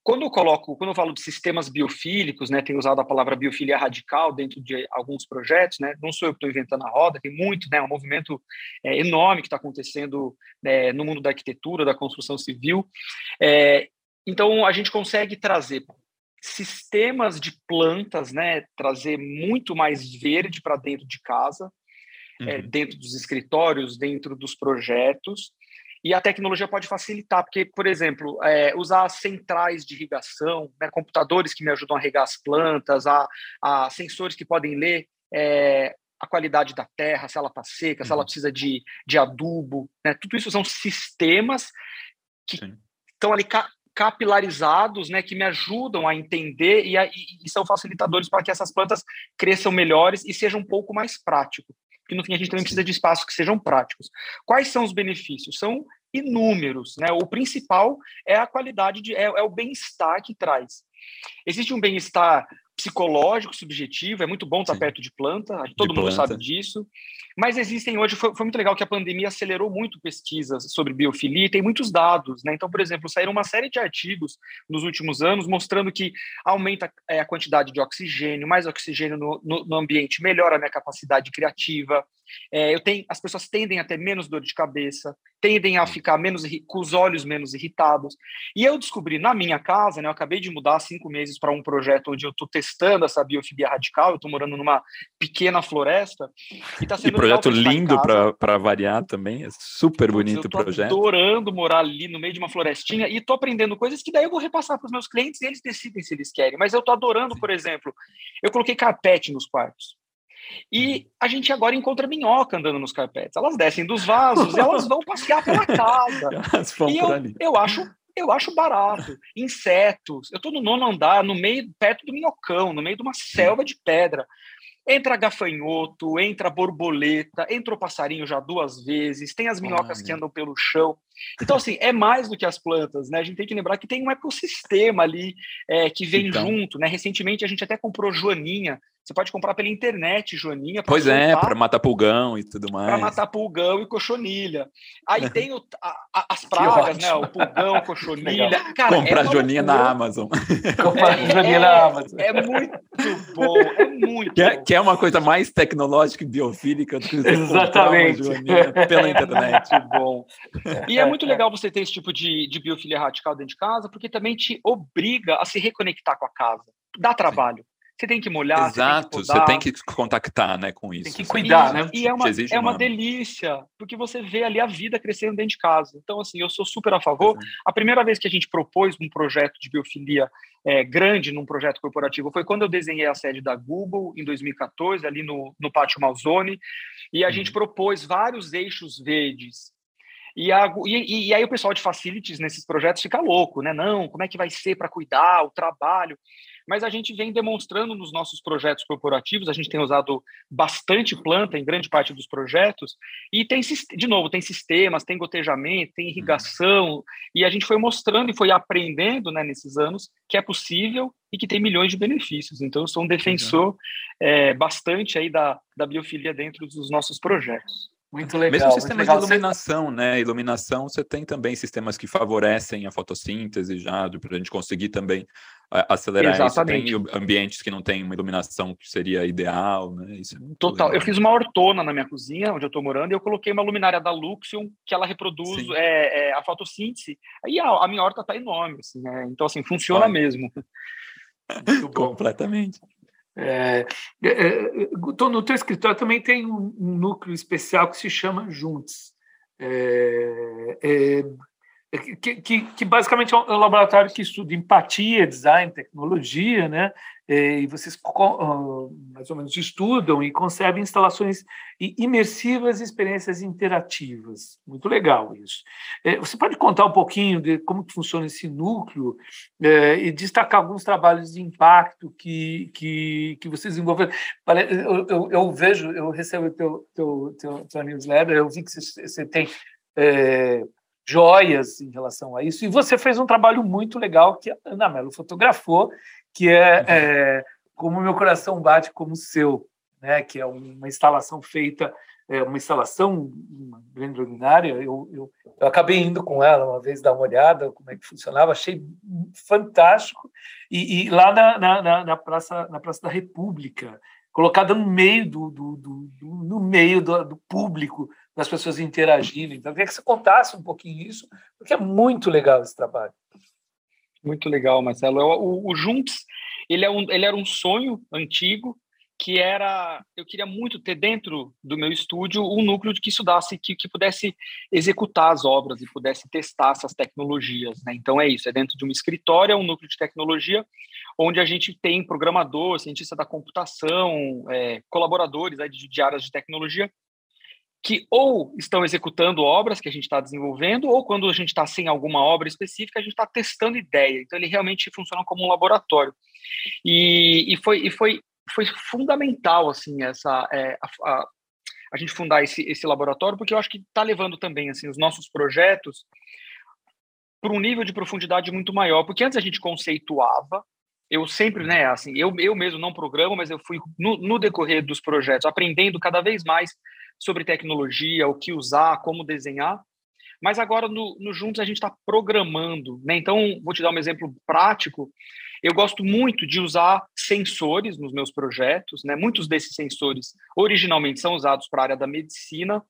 quando eu coloco, quando eu falo de sistemas biofílicos, né, tenho usado a palavra biofilia radical dentro de alguns projetos, né, não sou eu que estou inventando a roda, tem muito, né, um movimento é, enorme que está acontecendo é, no mundo da arquitetura, da construção civil. É, então, a gente consegue trazer sistemas de plantas, né, trazer muito mais verde para dentro de casa, é, uhum. é, dentro dos escritórios, dentro dos projetos, e a tecnologia pode facilitar, porque, por exemplo, é, usar centrais de irrigação, né, computadores que me ajudam a regar as plantas, a, a sensores que podem ler é, a qualidade da terra, se ela está seca, uhum. se ela uhum. precisa de, de adubo, né, tudo isso são sistemas que Sim. estão ali capilarizados, né, que me ajudam a entender e, a, e, são facilitadores para que essas plantas cresçam melhores e sejam um pouco mais prático. Porque no fim a gente também precisa de espaços que sejam práticos. Quais são os benefícios? São inúmeros, né? O principal é a qualidade de, é, é o bem-estar que traz. Existe um bem-estar psicológico, subjetivo, é muito bom estar Sim. perto de planta, todo de mundo planta. sabe disso. Mas existem hoje, foi, foi, muito legal que a pandemia acelerou muito pesquisas sobre biofilia e tem muitos dados, né? Então, por exemplo, saíram uma série de artigos nos últimos anos mostrando que aumenta é, a quantidade de oxigênio, mais oxigênio no, no, no ambiente melhora a minha capacidade criativa, é, eu tenho, as pessoas tendem a ter menos dor de cabeça, tendem a ficar menos com os olhos menos irritados. E eu descobri na minha casa, né, eu acabei de mudar há cinco meses para um projeto onde eu estou testando essa biofilia radical. Eu estou morando numa pequena floresta e está sendo e projeto lindo para variar também. É super bonito o projeto. Adorando morar ali no meio de uma florestinha e estou aprendendo coisas que daí eu vou repassar para os meus clientes e eles decidem se eles querem. Mas eu estou adorando, por exemplo, eu coloquei carpete nos quartos. E uhum. a gente agora encontra minhoca andando nos carpetes. Elas descem dos vasos e elas vão passear pela casa. e eu, eu acho eu acho barato. Insetos. Eu estou no nono andar, no meio, perto do minhocão, no meio de uma selva de pedra. Entra gafanhoto, entra borboleta, entrou passarinho já duas vezes, tem as minhocas que andam pelo chão. Então, assim, é mais do que as plantas, né? A gente tem que lembrar que tem um ecossistema ali é, que vem então. junto, né? Recentemente a gente até comprou joaninha, você pode comprar pela internet, Joaninha. Pois é, para matar pulgão e tudo mais. Para matar pulgão e cochonilha. Aí tem o, a, a, as pragas, né? O pulgão, cochonilha. Cara, Comprar é Joaninha na Amazon. Comprar é, Joaninha na Amazon. É muito bom, é muito que é, bom. Que é uma coisa mais tecnológica e biofílica do que você Exatamente. Joaninha pela internet. Muito bom. E é muito legal você ter esse tipo de, de biofilia radical dentro de casa, porque também te obriga a se reconectar com a casa. Dá trabalho. Sim. Você tem que molhar. Exato, você tem que, você tem que contactar né, com isso. Tem que cuidar, né? E é uma, é uma, delícia, porque você vê ali a vida crescendo dentro de casa. Então, assim, eu sou super a favor. A primeira vez que a gente propôs um projeto de biofilia é, grande num projeto corporativo foi quando eu desenhei a sede da Google, em 2014, ali no, no Pátio Malzone, e a uhum. gente propôs vários eixos verdes e, a, e, e, aí o pessoal de facilities nesses projetos fica louco, né? Não, como é que vai ser para cuidar, o trabalho? mas a gente vem demonstrando nos nossos projetos corporativos, a gente tem usado bastante planta em grande parte dos projetos, e tem, de novo, tem sistemas, tem gotejamento, tem irrigação, e a gente foi mostrando e foi aprendendo né, nesses anos que é possível e que tem milhões de benefícios. Então, eu sou um defensor é, bastante aí da, da biofilia dentro dos nossos projetos. Muito legal. Mesmo sistema de iluminação, né? Iluminação, você tem também sistemas que favorecem a fotossíntese já, para a gente conseguir também acelerar Exatamente. isso. Tem ambientes que não tem uma iluminação que seria ideal, né? Isso é Total. Legal. Eu fiz uma ortona na minha cozinha, onde eu estou morando, e eu coloquei uma luminária da Luxion, que ela reproduz é, é, a fotossíntese. E a, a minha horta está enorme, assim, né? Então, assim, funciona mesmo. Completamente. É, é, é no teu escritório também tem um, um, núcleo especial que se chama Juntos. É, é, que, que, que, basicamente é um laboratório que estuda empatia, design, tecnologia, né? E vocês mais ou menos estudam e concebem instalações imersivas e experiências interativas. Muito legal isso. É, você pode contar um pouquinho de como que funciona esse núcleo e destacar alguns trabalhos de impacto que, que, que vocês desenvolveram? Eu, eu, eu vejo, eu recebo teu, teu, teu, teu newsletter, eu vi que você, você tem... É, joias em relação a isso. E você fez um trabalho muito legal que a Ana Mello fotografou, que é, é Como Meu Coração Bate Como o Seu, né? que é uma instalação feita, é uma instalação grande luminária. Eu, eu, eu, acabei indo com ela uma vez dar uma olhada como é que funcionava, achei fantástico. E, e lá na, na, na, praça, na Praça da República, colocada no meio do, do, do, do no meio do, do público, das pessoas interagirem. Então, eu queria que você contasse um pouquinho isso, porque é muito legal esse trabalho. Muito legal, Marcelo. O, o Juntos, ele, é um, ele era um sonho antigo, que era, eu queria muito ter dentro do meu estúdio um núcleo que estudasse, que, que pudesse executar as obras e pudesse testar essas tecnologias. Né? Então é isso, é dentro de um escritório, é um núcleo de tecnologia, onde a gente tem programador, cientista da computação, é, colaboradores aí de, de áreas de tecnologia que ou estão executando obras que a gente está desenvolvendo, ou quando a gente está sem alguma obra específica, a gente está testando ideia. Então, ele realmente funciona como um laboratório. E, e, foi, e foi, foi fundamental, assim, essa, é, a, a, a, gente fundar esse, esse laboratório, porque eu acho que está levando também, assim, os nossos projetos para um nível de profundidade muito maior. Porque antes a gente conceituava, eu sempre, né, assim, eu, eu mesmo não programo, mas eu fui, no, no decorrer dos projetos, aprendendo cada vez mais sobre tecnologia, o que usar, como desenhar. Mas agora no, no Juntos a gente está programando, né? Então, vou te dar um exemplo prático. Eu gosto muito de usar sensores nos meus projetos, né? Muitos desses sensores originalmente são usados para a área da medicina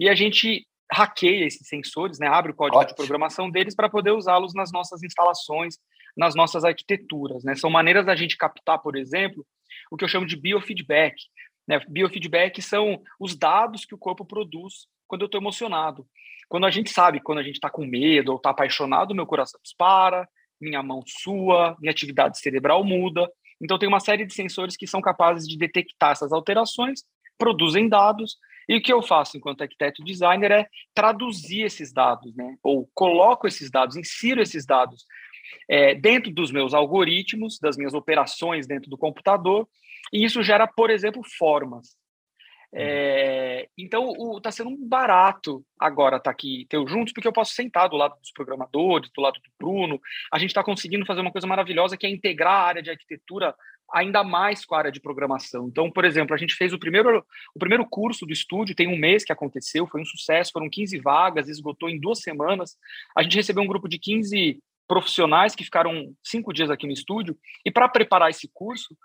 e a gente hackeia esses sensores, né? Abre o código Ótimo. de programação deles para poder usá-los nas nossas instalações, nas nossas arquiteturas, né? São maneiras da gente captar, por exemplo, o que eu chamo de biofeedback, né? Biofeedback são os dados que o corpo produz quando eu estou emocionado. Quando a gente sabe, quando a gente está com medo ou está apaixonado, meu coração dispara, minha mão sua, minha atividade cerebral muda. Então, tem uma série de sensores que são capazes de detectar essas alterações, produzem dados, e o que eu faço enquanto arquiteto designer é traduzir esses dados, né? ou coloco esses dados, insiro esses dados é, dentro dos meus algoritmos, das minhas operações dentro do computador, e isso gera, por exemplo, formas. É, então, está sendo um barato agora estar tá aqui, ter juntos, porque eu posso sentar do lado dos programadores, do lado do Bruno. A gente está conseguindo fazer uma coisa maravilhosa que é integrar a área de arquitetura ainda mais com a área de programação. Então, por exemplo, a gente fez o primeiro, o primeiro curso do estúdio, tem um mês que aconteceu, foi um sucesso, foram 15 vagas, esgotou em duas semanas. A gente recebeu um grupo de 15 profissionais que ficaram cinco dias aqui no estúdio, e para preparar esse curso,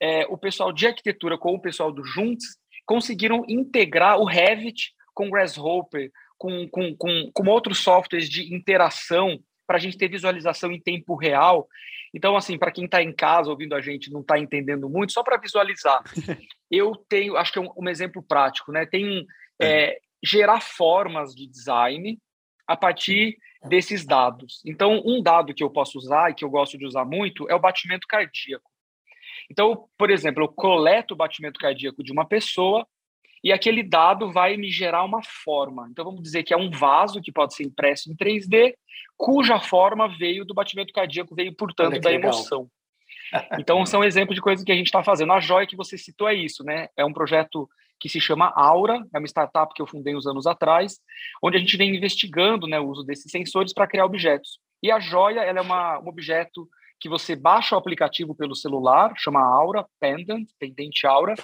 é, o pessoal de arquitetura com o pessoal do Juntos conseguiram integrar o Revit com o Grasshopper, com, com, com, com outros softwares de interação para a gente ter visualização em tempo real. Então, assim, para quem está em casa ouvindo a gente não está entendendo muito, só para visualizar, eu tenho, acho que é um, um exemplo prático, né? Tem é, gerar formas de design a partir desses dados. Então, um dado que eu posso usar e que eu gosto de usar muito é o batimento cardíaco. Então, por exemplo, eu coleto o batimento cardíaco de uma pessoa e aquele dado vai me gerar uma forma. Então, vamos dizer que é um vaso que pode ser impresso em 3D, cuja forma veio do batimento cardíaco, veio, portanto, da legal. emoção. Então, são exemplos de coisas que a gente está fazendo. A joia que você citou é isso, né? É um projeto que se chama Aura, é uma startup que eu fundei uns anos atrás, onde a gente vem investigando né, o uso desses sensores para criar objetos. E a joia ela é uma, um objeto que você baixa o aplicativo pelo celular, chama Aura, Pendant, Pendente Aura.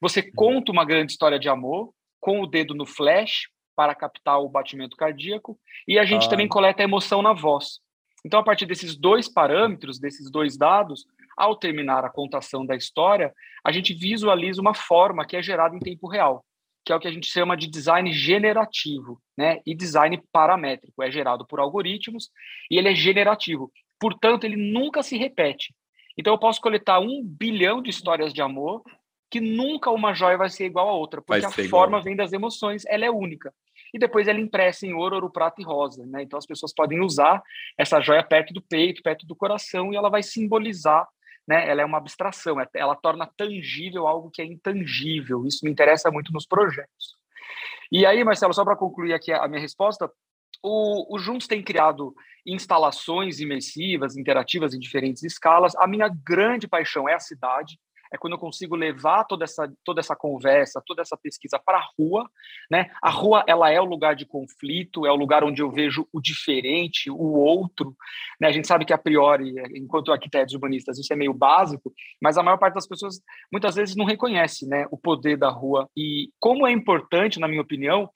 Você conta uma grande história de amor com o dedo no flash para captar o batimento cardíaco e a gente ah. também coleta a emoção na voz. Então, a partir desses dois parâmetros, desses dois dados, ao terminar a contação da história, a gente visualiza uma forma que é gerada em tempo real, que é o que a gente chama de design generativo, né? E design paramétrico, é gerado por algoritmos e ele é generativo. Portanto, ele nunca se repete. Então eu posso coletar um bilhão de histórias de amor que nunca uma joia vai ser igual a outra, porque a forma igual. vem das emoções, ela é única. E depois ela impressa em ouro, ouro, prata e rosa, né? Então as pessoas podem usar essa joia perto do peito, perto do coração, e ela vai simbolizar, né? Ela é uma abstração, é, ela torna tangível algo que é intangível. Isso me interessa muito nos projetos. E aí, Marcelo, só para concluir aqui a minha resposta, o, o Juntos tem criado instalações imersivas, interativas em diferentes escalas. A minha grande paixão é a cidade é quando eu consigo levar toda essa, toda essa conversa, toda essa pesquisa para a rua, né? A rua, ela é o lugar de conflito, é o lugar onde eu vejo o diferente, o outro, né? A gente sabe que a priori, enquanto arquitetos urbanistas, isso é meio básico, mas a maior parte das pessoas muitas vezes não reconhece, né, o poder da rua e como é importante, na minha opinião,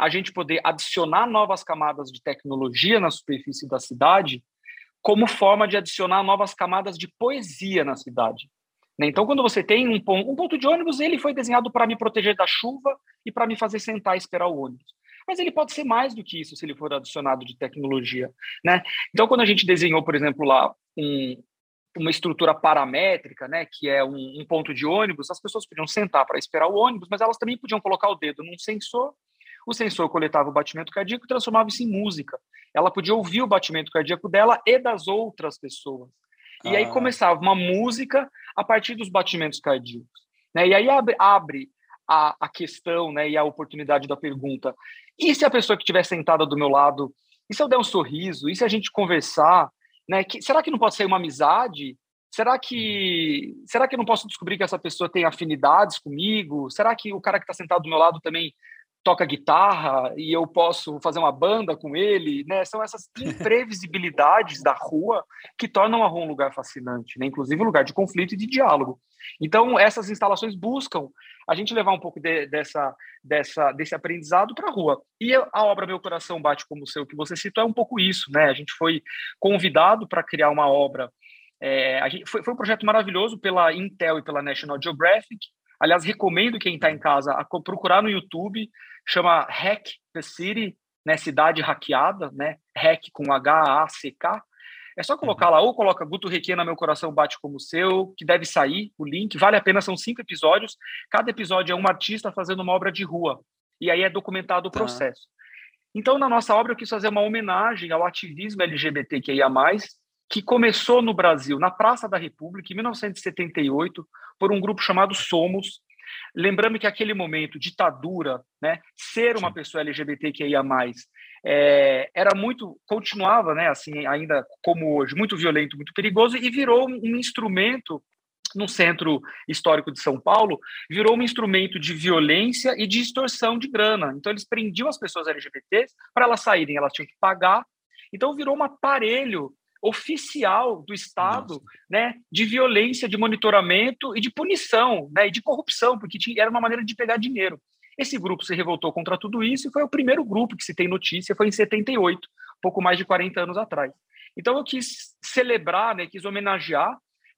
a gente poder adicionar novas camadas de tecnologia na superfície da cidade, como forma de adicionar novas camadas de poesia na cidade. Né? Então, quando você tem um ponto, um ponto de ônibus, ele foi desenhado para me proteger da chuva e para me fazer sentar e esperar o ônibus. Mas ele pode ser mais do que isso se ele for adicionado de tecnologia. Né? Então, quando a gente desenhou, por exemplo, lá um, uma estrutura paramétrica, né, que é um, um ponto de ônibus, as pessoas podiam sentar para esperar o ônibus, mas elas também podiam colocar o dedo num sensor o sensor coletava o batimento cardíaco e transformava isso em música. Ela podia ouvir o batimento cardíaco dela e das outras pessoas. E ah. aí começava uma música a partir dos batimentos cardíacos. Né? E aí abre, abre a, a questão né, e a oportunidade da pergunta. E se a pessoa que estiver sentada do meu lado, e se eu der um sorriso, e se a gente conversar, né, que, será que não pode ser uma amizade? Será que será que eu não posso descobrir que essa pessoa tem afinidades comigo? Será que o cara que está sentado do meu lado também toca guitarra e eu posso fazer uma banda com ele, né? São essas imprevisibilidades da rua que tornam a rua um lugar fascinante, né? Inclusive um lugar de conflito e de diálogo. Então essas instalações buscam a gente levar um pouco de, dessa, dessa, desse aprendizado para a rua. E a obra Meu Coração Bate como o Seu, que você citou, é um pouco isso, né? A gente foi convidado para criar uma obra. É, gente, foi, foi um projeto maravilhoso pela Intel e pela National Geographic. Aliás, recomendo quem está em casa a procurar no YouTube chama Hack the City, né, cidade hackeada, né, hack com H-A-C-K. É só colocar lá, ou coloca Guto Requena, Meu Coração Bate Como o Seu, que deve sair o link, vale a pena, são cinco episódios, cada episódio é um artista fazendo uma obra de rua, e aí é documentado o tá. processo. Então, na nossa obra, eu quis fazer uma homenagem ao ativismo LGBTQIA+, que começou no Brasil, na Praça da República, em 1978, por um grupo chamado Somos, Lembrando que aquele momento, ditadura, né, ser uma pessoa LGBTQIA+, é, era muito, continuava, né, assim, ainda como hoje, muito violento, muito perigoso, e virou um instrumento no centro histórico de São Paulo, virou um instrumento de violência e de extorsão de grana. Então, eles prendiam as pessoas LGBTs, para elas saírem, elas tinham que pagar. Então, virou um aparelho oficial do Estado, né, de violência, de monitoramento e de punição, né, e de corrupção, porque tinha, era uma maneira de pegar dinheiro. Esse grupo se revoltou contra tudo isso e foi o primeiro grupo que se tem notícia, foi em 78, pouco mais de 40 anos atrás. Então eu quis celebrar, né, quis homenagear,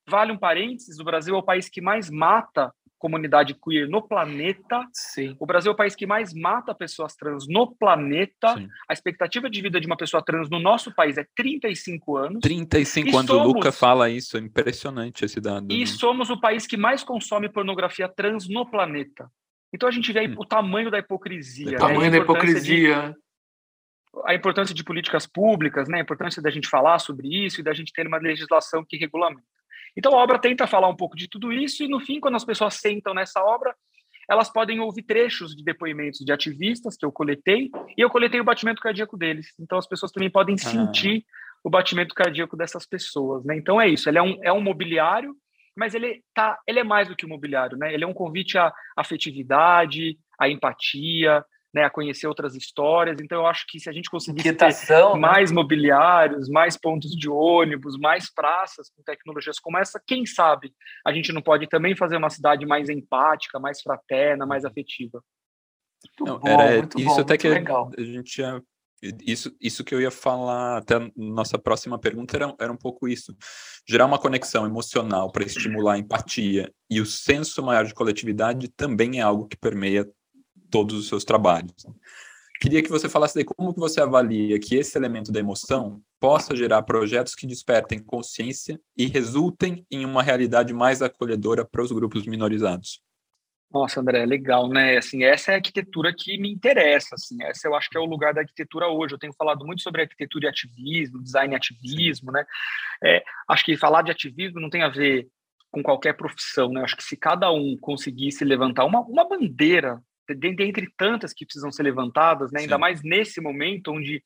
vale um parênteses, o Brasil é o país que mais mata comunidade queer no planeta. Sim. O Brasil é o país que mais mata pessoas trans no planeta. Sim. A expectativa de vida de uma pessoa trans no nosso país é 35 anos. 35 anos. Somos... O Luca fala isso, é impressionante esse dado. E né? somos o país que mais consome pornografia trans no planeta. Então a gente vê hum. o tamanho da hipocrisia. O né? tamanho da hipocrisia. De a importância de políticas públicas, né? a importância da gente falar sobre isso e da gente ter uma legislação que regulamenta. Então a obra tenta falar um pouco de tudo isso e no fim, quando as pessoas sentam nessa obra, elas podem ouvir trechos de depoimentos de ativistas que eu coletei e eu coletei o batimento cardíaco deles. Então as pessoas também podem ah. sentir o batimento cardíaco dessas pessoas, né? Então é isso. Ele é um, é um mobiliário, mas ele tá, ele é mais do que um mobiliário, né? Ele é um convite à afetividade, à empatia, né, a conhecer outras histórias. Então, eu acho que se a gente conseguir ter né? mais mobiliários, mais pontos de ônibus, mais praças com tecnologias como essa, quem sabe a gente não pode também fazer uma cidade mais empática, mais fraterna, mais afetiva. Não, bom, era isso bom, até que legal. a gente tinha isso, isso que eu ia falar, até a nossa próxima pergunta era, era um pouco isso. Gerar uma conexão emocional para estimular a empatia e o senso maior de coletividade também é algo que permeia todos os seus trabalhos. Queria que você falasse de como que você avalia que esse elemento da emoção possa gerar projetos que despertem consciência e resultem em uma realidade mais acolhedora para os grupos minorizados. Nossa, André, legal, né? Assim, essa é a arquitetura que me interessa, assim, essa eu acho que é o lugar da arquitetura hoje. Eu tenho falado muito sobre arquitetura e ativismo, design e ativismo, né? É, acho que falar de ativismo não tem a ver com qualquer profissão, né? Acho que se cada um conseguisse levantar uma, uma bandeira dentre tantas que precisam ser levantadas, né? ainda mais nesse momento onde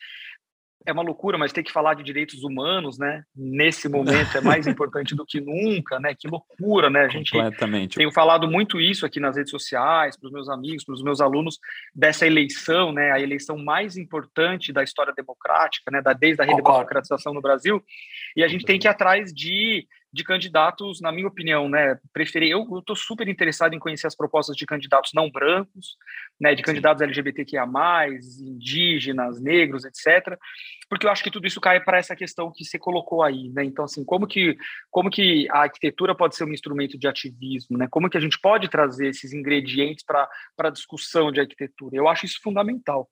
é uma loucura, mas ter que falar de direitos humanos, né? Nesse momento é mais importante do que nunca, né? Que loucura, né? A gente Completamente. tenho falado muito isso aqui nas redes sociais, para os meus amigos, para os meus alunos dessa eleição, né? A eleição mais importante da história democrática, né? Da desde a redemocratização no Brasil, e a gente tem que ir atrás de de candidatos, na minha opinião, né, preferir, eu estou super interessado em conhecer as propostas de candidatos não brancos, né, de candidatos LGBTQIA+, indígenas, negros, etc., porque eu acho que tudo isso cai para essa questão que você colocou aí, né, então, assim, como que, como que a arquitetura pode ser um instrumento de ativismo, né, como que a gente pode trazer esses ingredientes para a discussão de arquitetura, eu acho isso fundamental.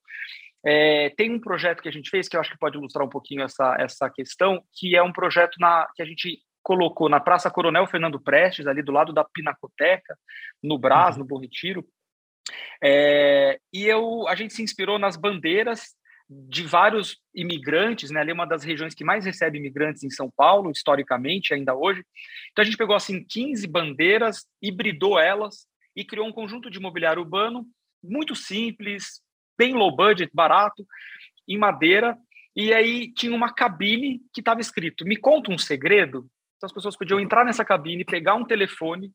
É, tem um projeto que a gente fez que eu acho que pode ilustrar um pouquinho essa, essa questão, que é um projeto na, que a gente colocou na Praça Coronel Fernando Prestes, ali do lado da Pinacoteca, no Brás, uhum. no Bom Retiro. É, e eu, a gente se inspirou nas bandeiras de vários imigrantes, né? Ali é uma das regiões que mais recebe imigrantes em São Paulo, historicamente, ainda hoje. Então a gente pegou assim 15 bandeiras, hibridou elas e criou um conjunto de mobiliário urbano muito simples, bem low budget, barato, em madeira. E aí tinha uma cabine que estava escrito: "Me conta um segredo". Então as pessoas podiam entrar nessa cabine, pegar um telefone,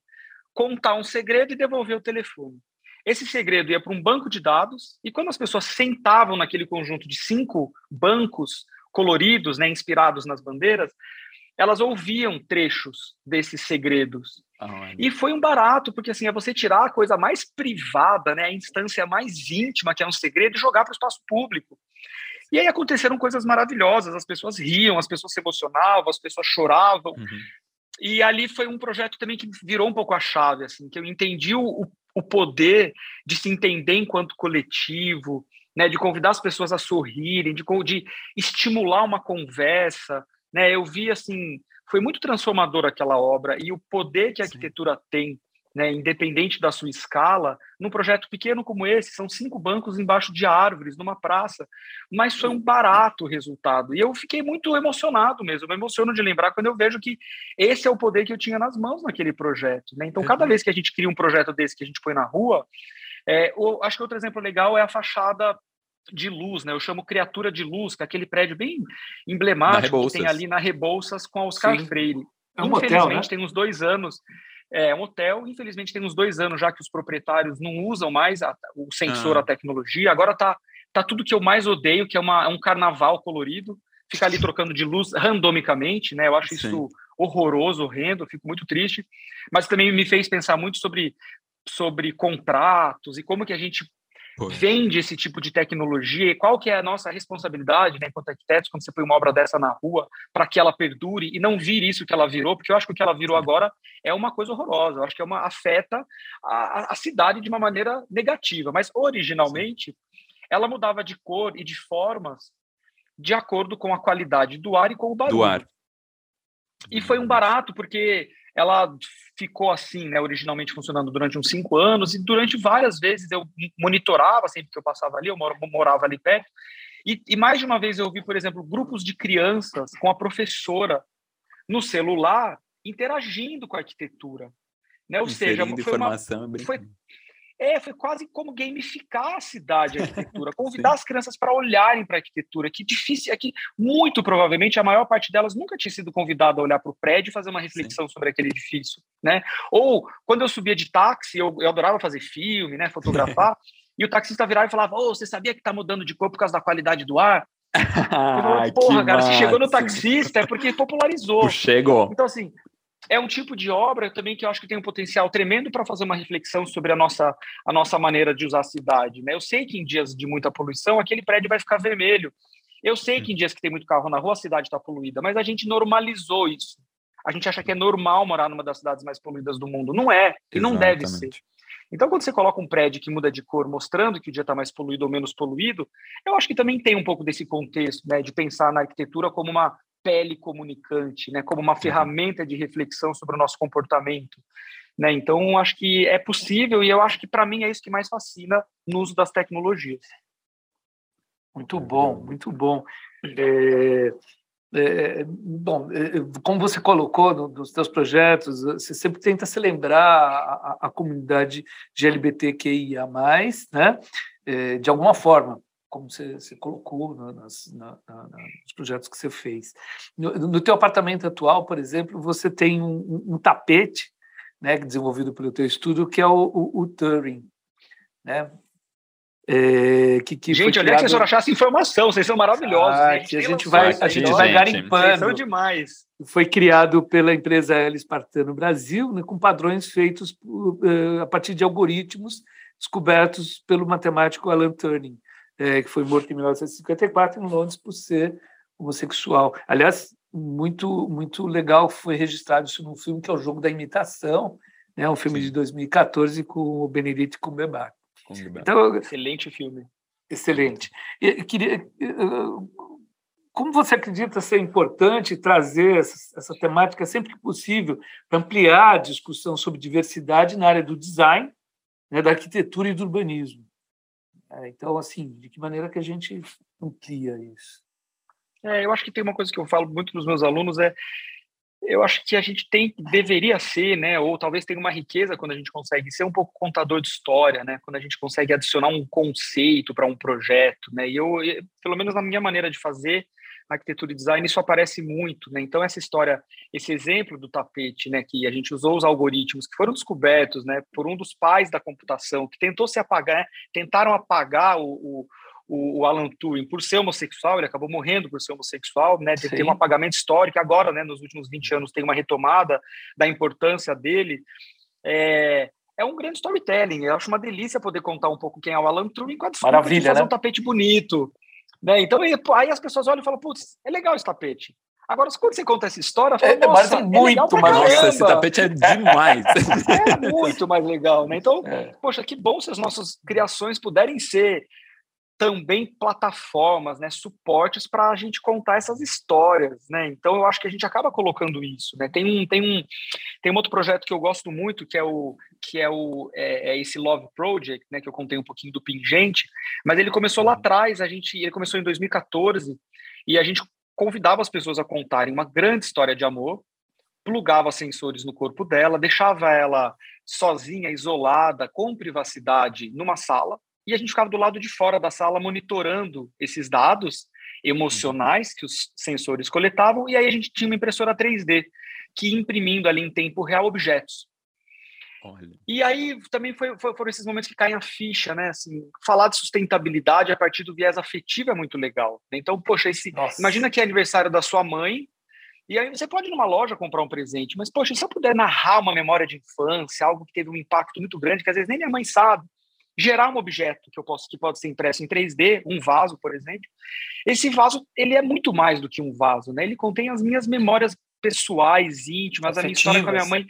contar um segredo e devolver o telefone. Esse segredo ia para um banco de dados e quando as pessoas sentavam naquele conjunto de cinco bancos coloridos, né, inspirados nas bandeiras, elas ouviam trechos desses segredos. e foi um barato, porque assim, é você tirar a coisa mais privada, né, a instância mais íntima, que é um segredo, e jogar para o espaço público. E aí aconteceram coisas maravilhosas, as pessoas riam, as pessoas se emocionavam, as pessoas choravam. Uhum. E ali foi um projeto também que virou um pouco a chave, assim, que eu entendi o, o poder de se entender enquanto coletivo, né, de convidar as pessoas a sorrirem, de, de estimular uma conversa, né? Eu vi assim, foi muito transformador aquela obra e o poder que a Sim. arquitetura tem né, independente da sua escala, num projeto pequeno como esse, são cinco bancos embaixo de árvores, numa praça, mas foi um barato resultado. E eu fiquei muito emocionado mesmo, eu me emociono de lembrar quando eu vejo que esse é o poder que eu tinha nas mãos naquele projeto. Né? Então, cada uhum. vez que a gente cria um projeto desse que a gente põe na rua, é, o, acho que outro exemplo legal é a fachada de luz, né? Eu chamo Criatura de Luz, que é aquele prédio bem emblemático que tem ali na Rebouças com a Oscar Sim. Freire. É um Infelizmente, hotel, né? tem uns dois anos é um hotel, infelizmente tem uns dois anos já que os proprietários não usam mais a, o sensor, ah. a tecnologia. Agora tá, tá tudo que eu mais odeio, que é uma, um carnaval colorido, ficar ali trocando de luz randomicamente, né? Eu acho Sim. isso horroroso, horrendo, fico muito triste. Mas também me fez pensar muito sobre, sobre contratos e como que a gente vende esse tipo de tecnologia e qual que é a nossa responsabilidade, né, enquanto arquitetos, quando você põe uma obra dessa na rua, para que ela perdure e não vire isso que ela virou, porque eu acho que o que ela virou agora é uma coisa horrorosa, eu acho que é uma afeta a, a cidade de uma maneira negativa, mas originalmente ela mudava de cor e de formas de acordo com a qualidade do ar e com o barulho. Do ar. E foi um barato, porque ela ficou assim, né, originalmente funcionando durante uns cinco anos, e durante várias vezes eu monitorava sempre que eu passava ali, eu morava ali perto, e, e mais de uma vez eu vi, por exemplo, grupos de crianças com a professora no celular interagindo com a arquitetura. Né? Ou seja, foi, uma, foi, é, foi quase como gamificar a cidade, a arquitetura, convidar as crianças para olharem para a arquitetura, que difícil é que muito provavelmente a maior parte delas nunca tinha sido convidada a olhar para o prédio e fazer uma reflexão Sim. sobre aquele edifício, né? Ou quando eu subia de táxi, eu, eu adorava fazer filme, né, fotografar, e o taxista virava e falava: "Oh, você sabia que está mudando de cor por causa da qualidade do ar?" Eu Porra, cara, se chegou no taxista é porque popularizou. Chegou. Então, assim, é um tipo de obra também que eu acho que tem um potencial tremendo para fazer uma reflexão sobre a nossa, a nossa maneira de usar a cidade. Né? Eu sei que em dias de muita poluição, aquele prédio vai ficar vermelho. Eu sei que em dias que tem muito carro na rua, a cidade está poluída, mas a gente normalizou isso. A gente acha que é normal morar numa das cidades mais poluídas do mundo. Não é, e não deve ser. Então, quando você coloca um prédio que muda de cor, mostrando que o dia está mais poluído ou menos poluído, eu acho que também tem um pouco desse contexto, né, de pensar na arquitetura como uma pele comunicante, né, como uma ferramenta de reflexão sobre o nosso comportamento. Né? Então, acho que é possível e eu acho que, para mim, é isso que mais fascina no uso das tecnologias. Muito bom, muito bom. É, é, bom, é, como você colocou no, nos seus projetos, você sempre tenta se lembrar a, a comunidade de LGBTQIA+, né? É, de alguma forma, como você, você colocou nas, na, na, nos projetos que você fez. No, no teu apartamento atual, por exemplo, você tem um, um tapete né, desenvolvido pelo teu estudo, que é o, o, o Turing, né? É, que, que gente, onde criado... é que vocês foram achar essa informação? Vocês são maravilhosos. Ah, gente. A gente vai, a gente vai garimpando. Vocês são demais. Foi criado pela empresa L Espartano Brasil, né, com padrões feitos uh, a partir de algoritmos descobertos pelo matemático Alan Turing, é, que foi morto em 1954 em Londres por ser homossexual. Aliás, muito muito legal foi registrado isso num filme que é o Jogo da Imitação, né, um filme Sim. de 2014 com o Benedict Cumberbatch. Então, excelente filme. Excelente. Eu queria, como você acredita ser importante trazer essa, essa temática sempre que possível para ampliar a discussão sobre diversidade na área do design, né, da arquitetura e do urbanismo? É, então, assim, de que maneira que a gente amplia isso? É, eu acho que tem uma coisa que eu falo muito para os meus alunos é eu acho que a gente tem, deveria ser, né, ou talvez tenha uma riqueza quando a gente consegue ser um pouco contador de história, né, quando a gente consegue adicionar um conceito para um projeto, né, e eu, pelo menos na minha maneira de fazer arquitetura e design, isso aparece muito, né, então essa história, esse exemplo do tapete, né, que a gente usou os algoritmos que foram descobertos, né, por um dos pais da computação, que tentou se apagar, tentaram apagar o, o o, o, Alan Turing, por ser homossexual, ele acabou morrendo por ser homossexual, né? Teve um apagamento histórico, agora, né, nos últimos 20 anos, tem uma retomada da importância dele. É, é um grande storytelling. Eu acho uma delícia poder contar um pouco quem é o Alan Turing com a desculpa Maravilha, de fazer né? um tapete bonito. Né? Então, aí as pessoas olham e falam, putz, é legal esse tapete. Agora, quando você conta essa história, fala, é, mas é muito mais. Nossa, esse tapete é demais. é muito mais legal, né? Então, é. poxa, que bom se as nossas criações puderem ser também plataformas, né, suportes para a gente contar essas histórias, né? Então eu acho que a gente acaba colocando isso, né? Tem um tem um tem um outro projeto que eu gosto muito que é o que é o é, é esse Love Project, né? Que eu contei um pouquinho do Pingente, mas ele começou lá uhum. atrás, a gente ele começou em 2014 e a gente convidava as pessoas a contarem uma grande história de amor, plugava sensores no corpo dela, deixava ela sozinha, isolada, com privacidade, numa sala e a gente ficava do lado de fora da sala monitorando esses dados emocionais que os sensores coletavam, e aí a gente tinha uma impressora 3D que imprimindo ali em tempo real objetos. Olha. E aí também foi, foi, foram esses momentos que caem a ficha, né? Assim, falar de sustentabilidade a partir do viés afetivo é muito legal. Então, poxa, esse, imagina que é aniversário da sua mãe, e aí você pode ir numa loja comprar um presente, mas, poxa, se eu puder narrar uma memória de infância, algo que teve um impacto muito grande, que às vezes nem minha mãe sabe, gerar um objeto que eu posso que pode ser impresso em 3D, um vaso, por exemplo. Esse vaso, ele é muito mais do que um vaso, né? Ele contém as minhas memórias pessoais, íntimas, Afetivas. a minha história com a minha mãe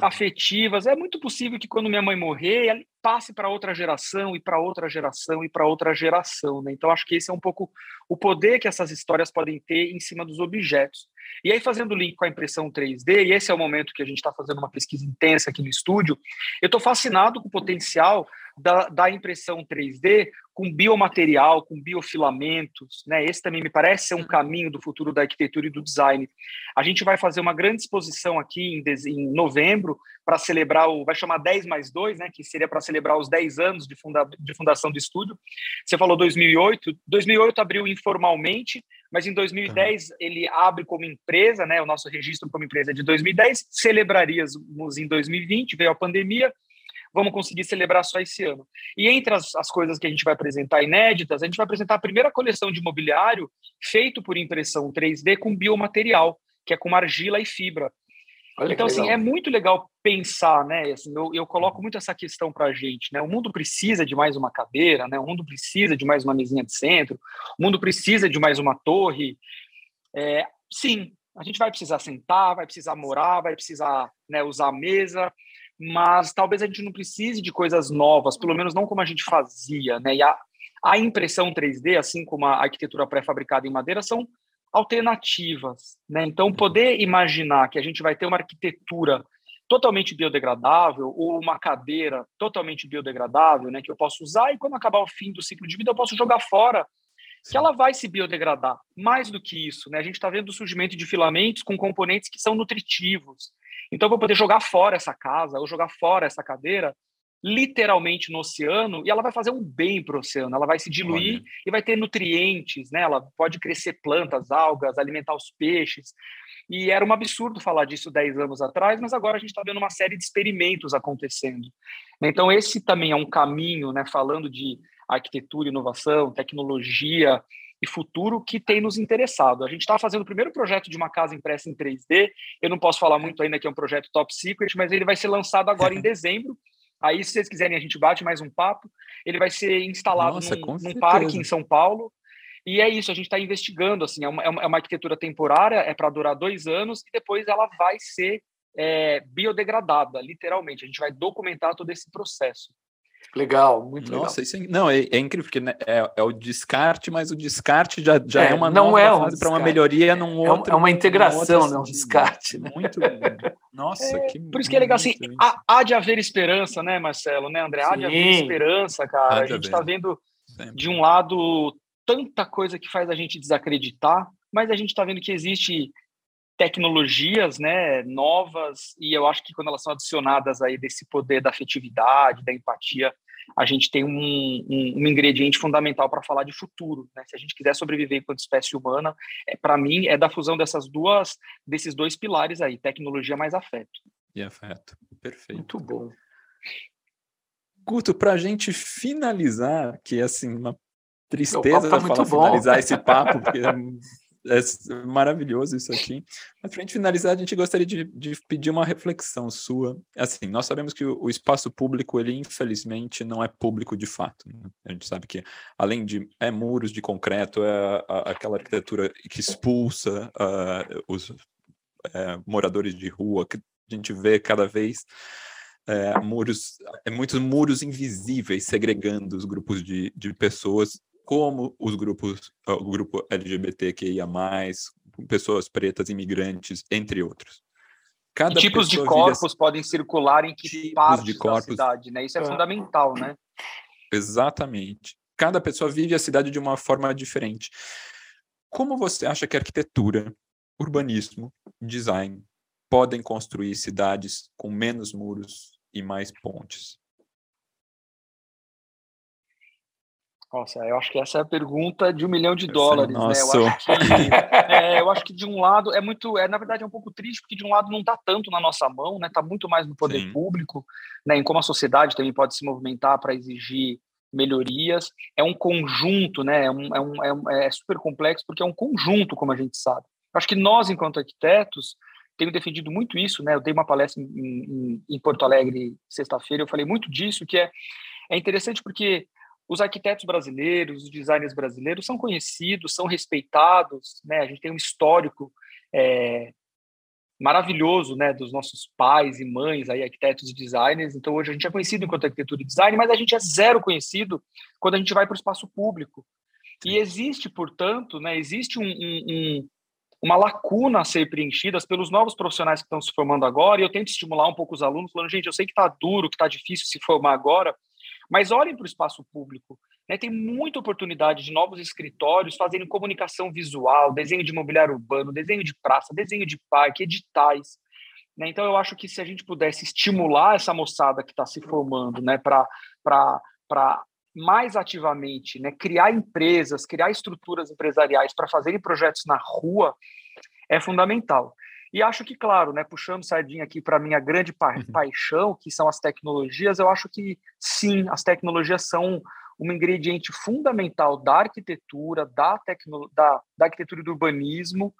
afetivas. É muito possível que quando minha mãe morrer, ela passe para outra geração e para outra geração e para outra geração, né? Então acho que esse é um pouco o poder que essas histórias podem ter em cima dos objetos. E aí fazendo o link com a impressão 3D, e esse é o momento que a gente está fazendo uma pesquisa intensa aqui no estúdio, eu estou fascinado com o potencial da, da impressão 3D com biomaterial, com biofilamentos, né? Esse também me parece ser um caminho do futuro da arquitetura e do design. A gente vai fazer uma grande exposição aqui em, em novembro para celebrar o, vai chamar 10 mais 2, né? Que seria para celebrar os 10 anos de, funda, de fundação do estúdio. Você falou 2008, 2008 abriu informalmente, mas em 2010 uhum. ele abre como empresa, né? O nosso registro como empresa é de 2010, celebraríamos em 2020, veio a pandemia, vamos conseguir celebrar só esse ano. E entre as, as coisas que a gente vai apresentar inéditas, a gente vai apresentar a primeira coleção de mobiliário feito por impressão 3D com biomaterial, que é com argila e fibra. Olha então, assim, é muito legal pensar, né? Assim, eu, eu coloco muito essa questão para a gente, né? O mundo precisa de mais uma cadeira, né? O mundo precisa de mais uma mesinha de centro, o mundo precisa de mais uma torre. É, sim, a gente vai precisar sentar, vai precisar morar, vai precisar né, usar a mesa, mas talvez a gente não precise de coisas novas, pelo menos não como a gente fazia, né? E a, a impressão 3D, assim como a arquitetura pré-fabricada em madeira, são alternativas, né? Então, poder imaginar que a gente vai ter uma arquitetura totalmente biodegradável ou uma cadeira totalmente biodegradável, né, que eu posso usar e quando acabar o fim do ciclo de vida eu posso jogar fora, Sim. que ela vai se biodegradar. Mais do que isso, né, a gente está vendo o surgimento de filamentos com componentes que são nutritivos. Então, eu vou poder jogar fora essa casa ou jogar fora essa cadeira literalmente no oceano e ela vai fazer um bem para o oceano, ela vai se diluir Olha. e vai ter nutrientes, né? Ela pode crescer plantas, algas, alimentar os peixes. E era um absurdo falar disso 10 anos atrás, mas agora a gente está vendo uma série de experimentos acontecendo. Então, esse também é um caminho, né, falando de arquitetura, inovação, tecnologia e futuro que tem nos interessado. A gente está fazendo o primeiro projeto de uma casa impressa em 3D. Eu não posso falar muito ainda que é um projeto top secret, mas ele vai ser lançado agora em dezembro. Aí, se vocês quiserem, a gente bate mais um papo. Ele vai ser instalado Nossa, num, num parque em São Paulo. E é isso, a gente está investigando, assim, é uma, é uma, arquitetura temporária, é para durar dois anos e depois ela vai ser é, biodegradada, literalmente. A gente vai documentar todo esse processo. Legal, muito Nossa, legal. Isso é, não, é, é incrível, porque né, é, é, o descarte, mas o descarte já, já é, é uma não é um para uma melhoria num é outro. É uma integração, não um descarte. Né? Muito Nossa, que Por isso que é legal, assim, há, há, de haver esperança, né, Marcelo, né, André? Há Sim. de haver esperança, cara. a gente está vendo, Sempre. de um lado, tanta coisa que faz a gente desacreditar, mas a gente está vendo que existe tecnologias né, novas e eu acho que quando elas são adicionadas aí desse poder da afetividade, da empatia, a gente tem um, um, um ingrediente fundamental para falar de futuro. Né? Se a gente quiser sobreviver enquanto espécie humana, é, para mim é da fusão dessas duas, desses dois pilares aí, tecnologia mais afeto. E afeto, perfeito. Muito bom. Guto, para a gente finalizar, que é assim uma tristeza tá falar, finalizar esse papo, porque é, maravilhoso isso aqui. Mas para a gente finalizar, a gente gostaria de, de, pedir uma reflexão sua. Assim, nós sabemos que o, o, espaço público, ele infelizmente não é público de fato. Né? A gente sabe que, além de é muros de concreto, é a, aquela arquitetura que expulsa uh, os é, moradores de rua, que a gente vê cada vez é, muros, é, muitos muros invisíveis segregando os grupos de, de pessoas como os grupos, o grupo LGBTQIA+, pessoas pretas, imigrantes, entre outros. Cada tipos de corpos podem circular em que partes de corpos, da cidade, né? Isso é, é fundamental, né? Exatamente. Cada pessoa vive a cidade de uma forma diferente. Como você acha que arquitetura, urbanismo, design podem construir cidades com menos muros e mais pontes? Nossa, eu acho que essa é a pergunta de um milhão de dólares, né? Eu acho, que, é, eu acho que de um lado é muito, é na verdade é um pouco triste porque de um lado não está tanto na nossa mão, né? Está muito mais no poder Sim. público, né? Em como a sociedade também pode se movimentar para exigir melhorias. É um conjunto, né? É, um, é, um, é, um, é super complexo porque é um conjunto, como a gente sabe. Eu acho que nós, enquanto arquitetos, temos defendido muito isso, né? Eu dei uma palestra em, em, em Porto Alegre sexta-feira, eu falei muito disso, que é, é interessante porque os arquitetos brasileiros, os designers brasileiros são conhecidos, são respeitados, né? A gente tem um histórico é, maravilhoso, né, dos nossos pais e mães aí arquitetos e designers. Então hoje a gente é conhecido enquanto arquitetura e design, mas a gente é zero conhecido quando a gente vai para o espaço público. E existe, portanto, né, existe um, um, um, uma lacuna a ser preenchida pelos novos profissionais que estão se formando agora. E eu tento estimular um pouco os alunos, falando, gente, eu sei que está duro, que está difícil se formar agora, mas olhem para o espaço público. Né? Tem muita oportunidade de novos escritórios fazendo comunicação visual, desenho de imobiliário urbano, desenho de praça, desenho de parque, editais. Né? Então, eu acho que se a gente pudesse estimular essa moçada que está se formando né, para mais ativamente né, criar empresas, criar estruturas empresariais para fazerem projetos na rua, é fundamental. E acho que, claro, né, puxando sardinha aqui para minha grande pa uhum. paixão, que são as tecnologias, eu acho que sim, as tecnologias são um ingrediente fundamental da arquitetura, da, tecno da, da arquitetura e do urbanismo,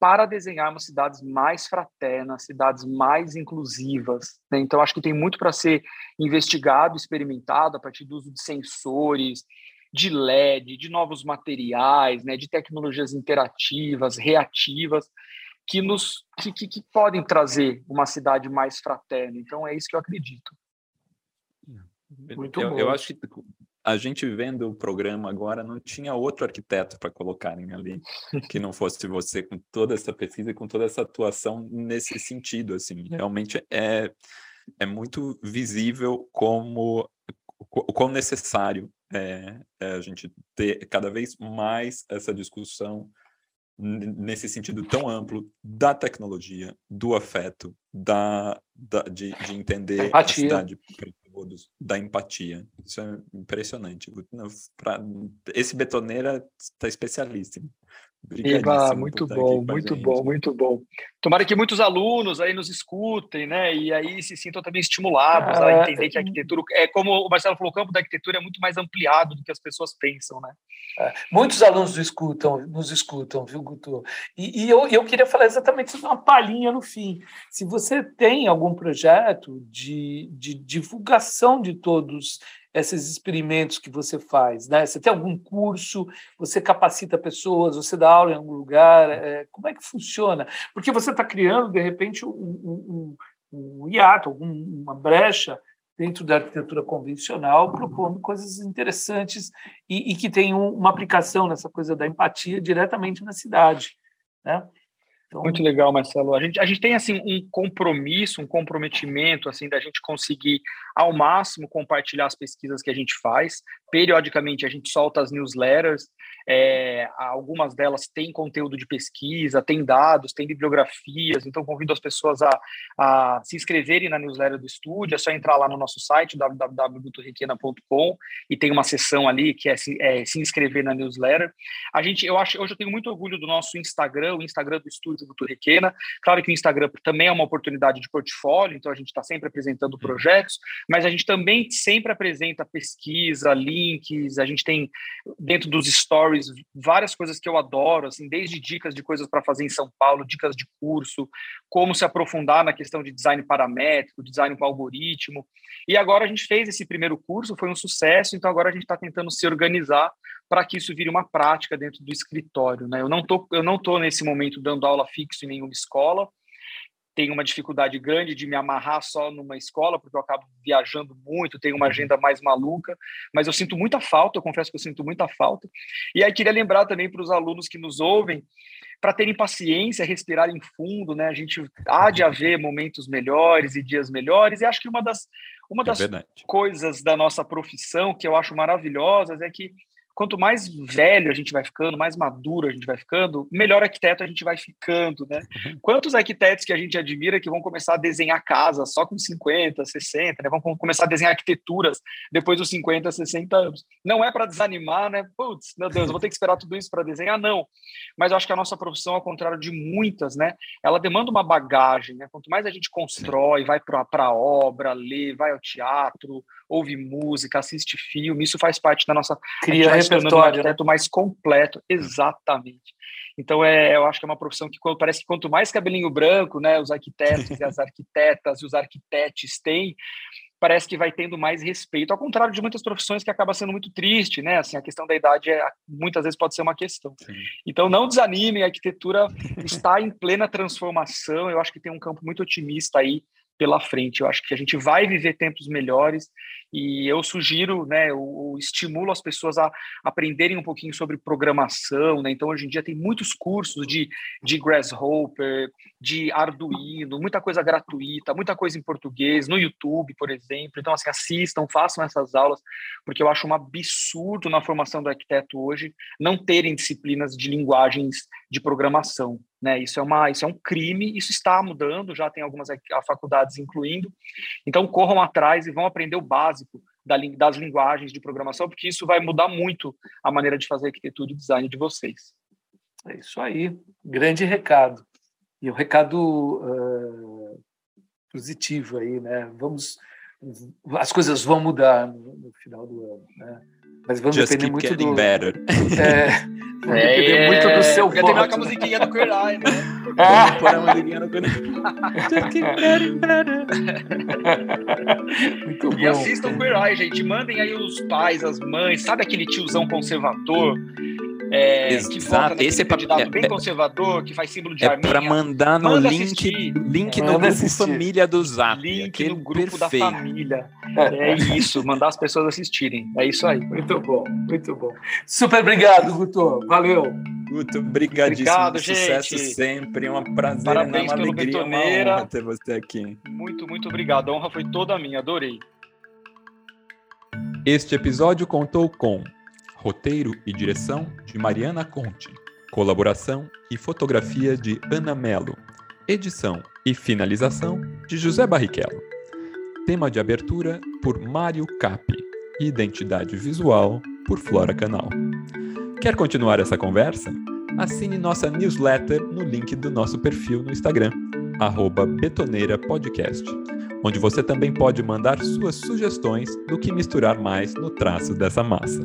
para desenharmos cidades mais fraternas, cidades mais inclusivas. Né? Então, acho que tem muito para ser investigado, experimentado a partir do uso de sensores, de LED, de novos materiais, né? de tecnologias interativas, reativas, que nos que, que, que podem trazer uma cidade mais fraterna. Então é isso que eu acredito. Muito eu, bom. Eu acho que a gente vendo o programa agora não tinha outro arquiteto para colocarem ali que não fosse você com toda essa pesquisa e com toda essa atuação nesse sentido assim realmente é é muito visível como o quão necessário é, é, a gente ter cada vez mais essa discussão nesse sentido tão amplo da tecnologia, do afeto, da, da de, de, entender empatia. a cidade para todos, da empatia. Isso é impressionante. Esse betoneira está especialíssimo. Eva, muito bom, muito bom, muito bom. Tomara que muitos alunos aí nos escutem, né? E aí se sintam também estimulados a é, entender que a arquitetura é como o Marcelo falou, o campo da arquitetura é muito mais ampliado do que as pessoas pensam, né? É, muitos alunos nos escutam, nos escutam, viu, Guto? E, e eu, eu queria falar exatamente uma palhinha no fim. Se você tem algum projeto de, de divulgação de todos esses experimentos que você faz? Né? Você tem algum curso? Você capacita pessoas? Você dá aula em algum lugar? É, como é que funciona? Porque você está criando, de repente, um, um, um hiato, uma brecha dentro da arquitetura convencional, propondo coisas interessantes e, e que tem uma aplicação nessa coisa da empatia diretamente na cidade. Né? Então... Muito legal, Marcelo. A gente, a gente tem assim um compromisso, um comprometimento assim da gente conseguir ao máximo compartilhar as pesquisas que a gente faz. Periodicamente a gente solta as newsletters. É, algumas delas têm conteúdo de pesquisa, têm dados, têm bibliografias. Então convido as pessoas a, a se inscreverem na newsletter do estúdio. É só entrar lá no nosso site www.requena.com e tem uma seção ali que é se, é se inscrever na newsletter. A gente, eu acho, hoje eu tenho muito orgulho do nosso Instagram, o Instagram do estúdio do Turriquena. Claro que o Instagram também é uma oportunidade de portfólio, então a gente está sempre apresentando uhum. projetos, mas a gente também sempre apresenta pesquisa, links, a gente tem dentro dos stories várias coisas que eu adoro, assim, desde dicas de coisas para fazer em São Paulo, dicas de curso, como se aprofundar na questão de design paramétrico, design com algoritmo. E agora a gente fez esse primeiro curso, foi um sucesso, então agora a gente está tentando se organizar para que isso vire uma prática dentro do escritório. Né? Eu não tô, eu não tô nesse momento dando aula fixo em nenhuma escola. Tenho uma dificuldade grande de me amarrar só numa escola, porque eu acabo viajando muito, tenho uma agenda mais maluca, mas eu sinto muita falta, eu confesso que eu sinto muita falta. E aí queria lembrar também para os alunos que nos ouvem, para terem paciência, respirarem fundo, né? A gente há de haver momentos melhores e dias melhores, e acho que uma das, uma é das é coisas da nossa profissão que eu acho maravilhosas é que quanto mais velho a gente vai ficando, mais maduro a gente vai ficando, melhor arquiteto a gente vai ficando, né? Uhum. Quantos arquitetos que a gente admira que vão começar a desenhar casas só com 50, 60, né? Vão começar a desenhar arquiteturas depois dos 50, 60 anos. Não é para desanimar, né? Putz, meu Deus, vou ter que esperar tudo isso para desenhar, não. Mas eu acho que a nossa profissão, ao contrário de muitas, né? Ela demanda uma bagagem, né? Quanto mais a gente constrói, vai para a obra, lê, vai ao teatro, ouve música, assiste filme, isso faz parte da nossa cria repertório, um arquiteto né? mais completo, exatamente. Então é, eu acho que é uma profissão que parece que quanto mais cabelinho branco, né, os arquitetos e as arquitetas e os arquitetes têm, parece que vai tendo mais respeito, ao contrário de muitas profissões que acaba sendo muito triste, né? Assim, a questão da idade é, muitas vezes pode ser uma questão. Sim. Então não desanimem, a arquitetura está em plena transformação, eu acho que tem um campo muito otimista aí pela frente. Eu acho que a gente vai viver tempos melhores e eu sugiro, né, eu, estimulo as pessoas a aprenderem um pouquinho sobre programação, né? Então hoje em dia tem muitos cursos de, de Grasshopper, de Arduino, muita coisa gratuita, muita coisa em português, no YouTube, por exemplo. Então assim, assistam, façam essas aulas, porque eu acho um absurdo na formação do arquiteto hoje não terem disciplinas de linguagens de programação. Né? Isso é uma, isso é um crime. Isso está mudando. Já tem algumas faculdades incluindo. Então corram atrás e vão aprender o básico das linguagens de programação, porque isso vai mudar muito a maneira de fazer arquitetura e design de vocês. É isso aí, grande recado. E um recado uh, positivo aí, né? Vamos, as coisas vão mudar no, no final do ano, né? Mas vamos Just depender muito do. Better. É, vai é, depender muito do seu voto. terminar com a musiquinha do Queer Eye, né? É. Pôr a musiquinha no Queer Muito bom. E assistam Queer Eye, gente. Mandem aí os pais, as mães. Sabe aquele tiozão conservador? É, Exato. Esse é candidato é, bem é, conservador, que faz símbolo de é para mandar no Manda link, link no grupo assistir. família do Zap. Link no grupo perfeito. da família. É isso, mandar as pessoas assistirem. É isso aí. Muito bom, muito bom. Super obrigado, Guto. Valeu. Guto, obrigadíssimo. Obrigado, Sucesso gente. sempre. É um prazer, Parabéns uma pelo alegria, Betoneira. uma honra ter você aqui. Muito, muito obrigado. A honra foi toda minha. Adorei. Este episódio contou com roteiro e direção de Mariana Conte, colaboração e fotografia de Ana Melo, edição e finalização de José Barrichello. Tema de abertura por Mário Capi, identidade visual por Flora Canal. Quer continuar essa conversa? Assine nossa newsletter no link do nosso perfil no Instagram, betoneirapodcast, onde você também pode mandar suas sugestões do que misturar mais no traço dessa massa.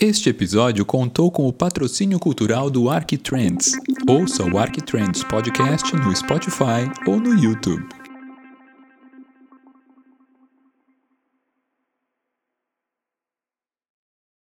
Este episódio contou com o patrocínio cultural do Arquitrends. Ouça o Arquitrends Podcast no Spotify ou no YouTube.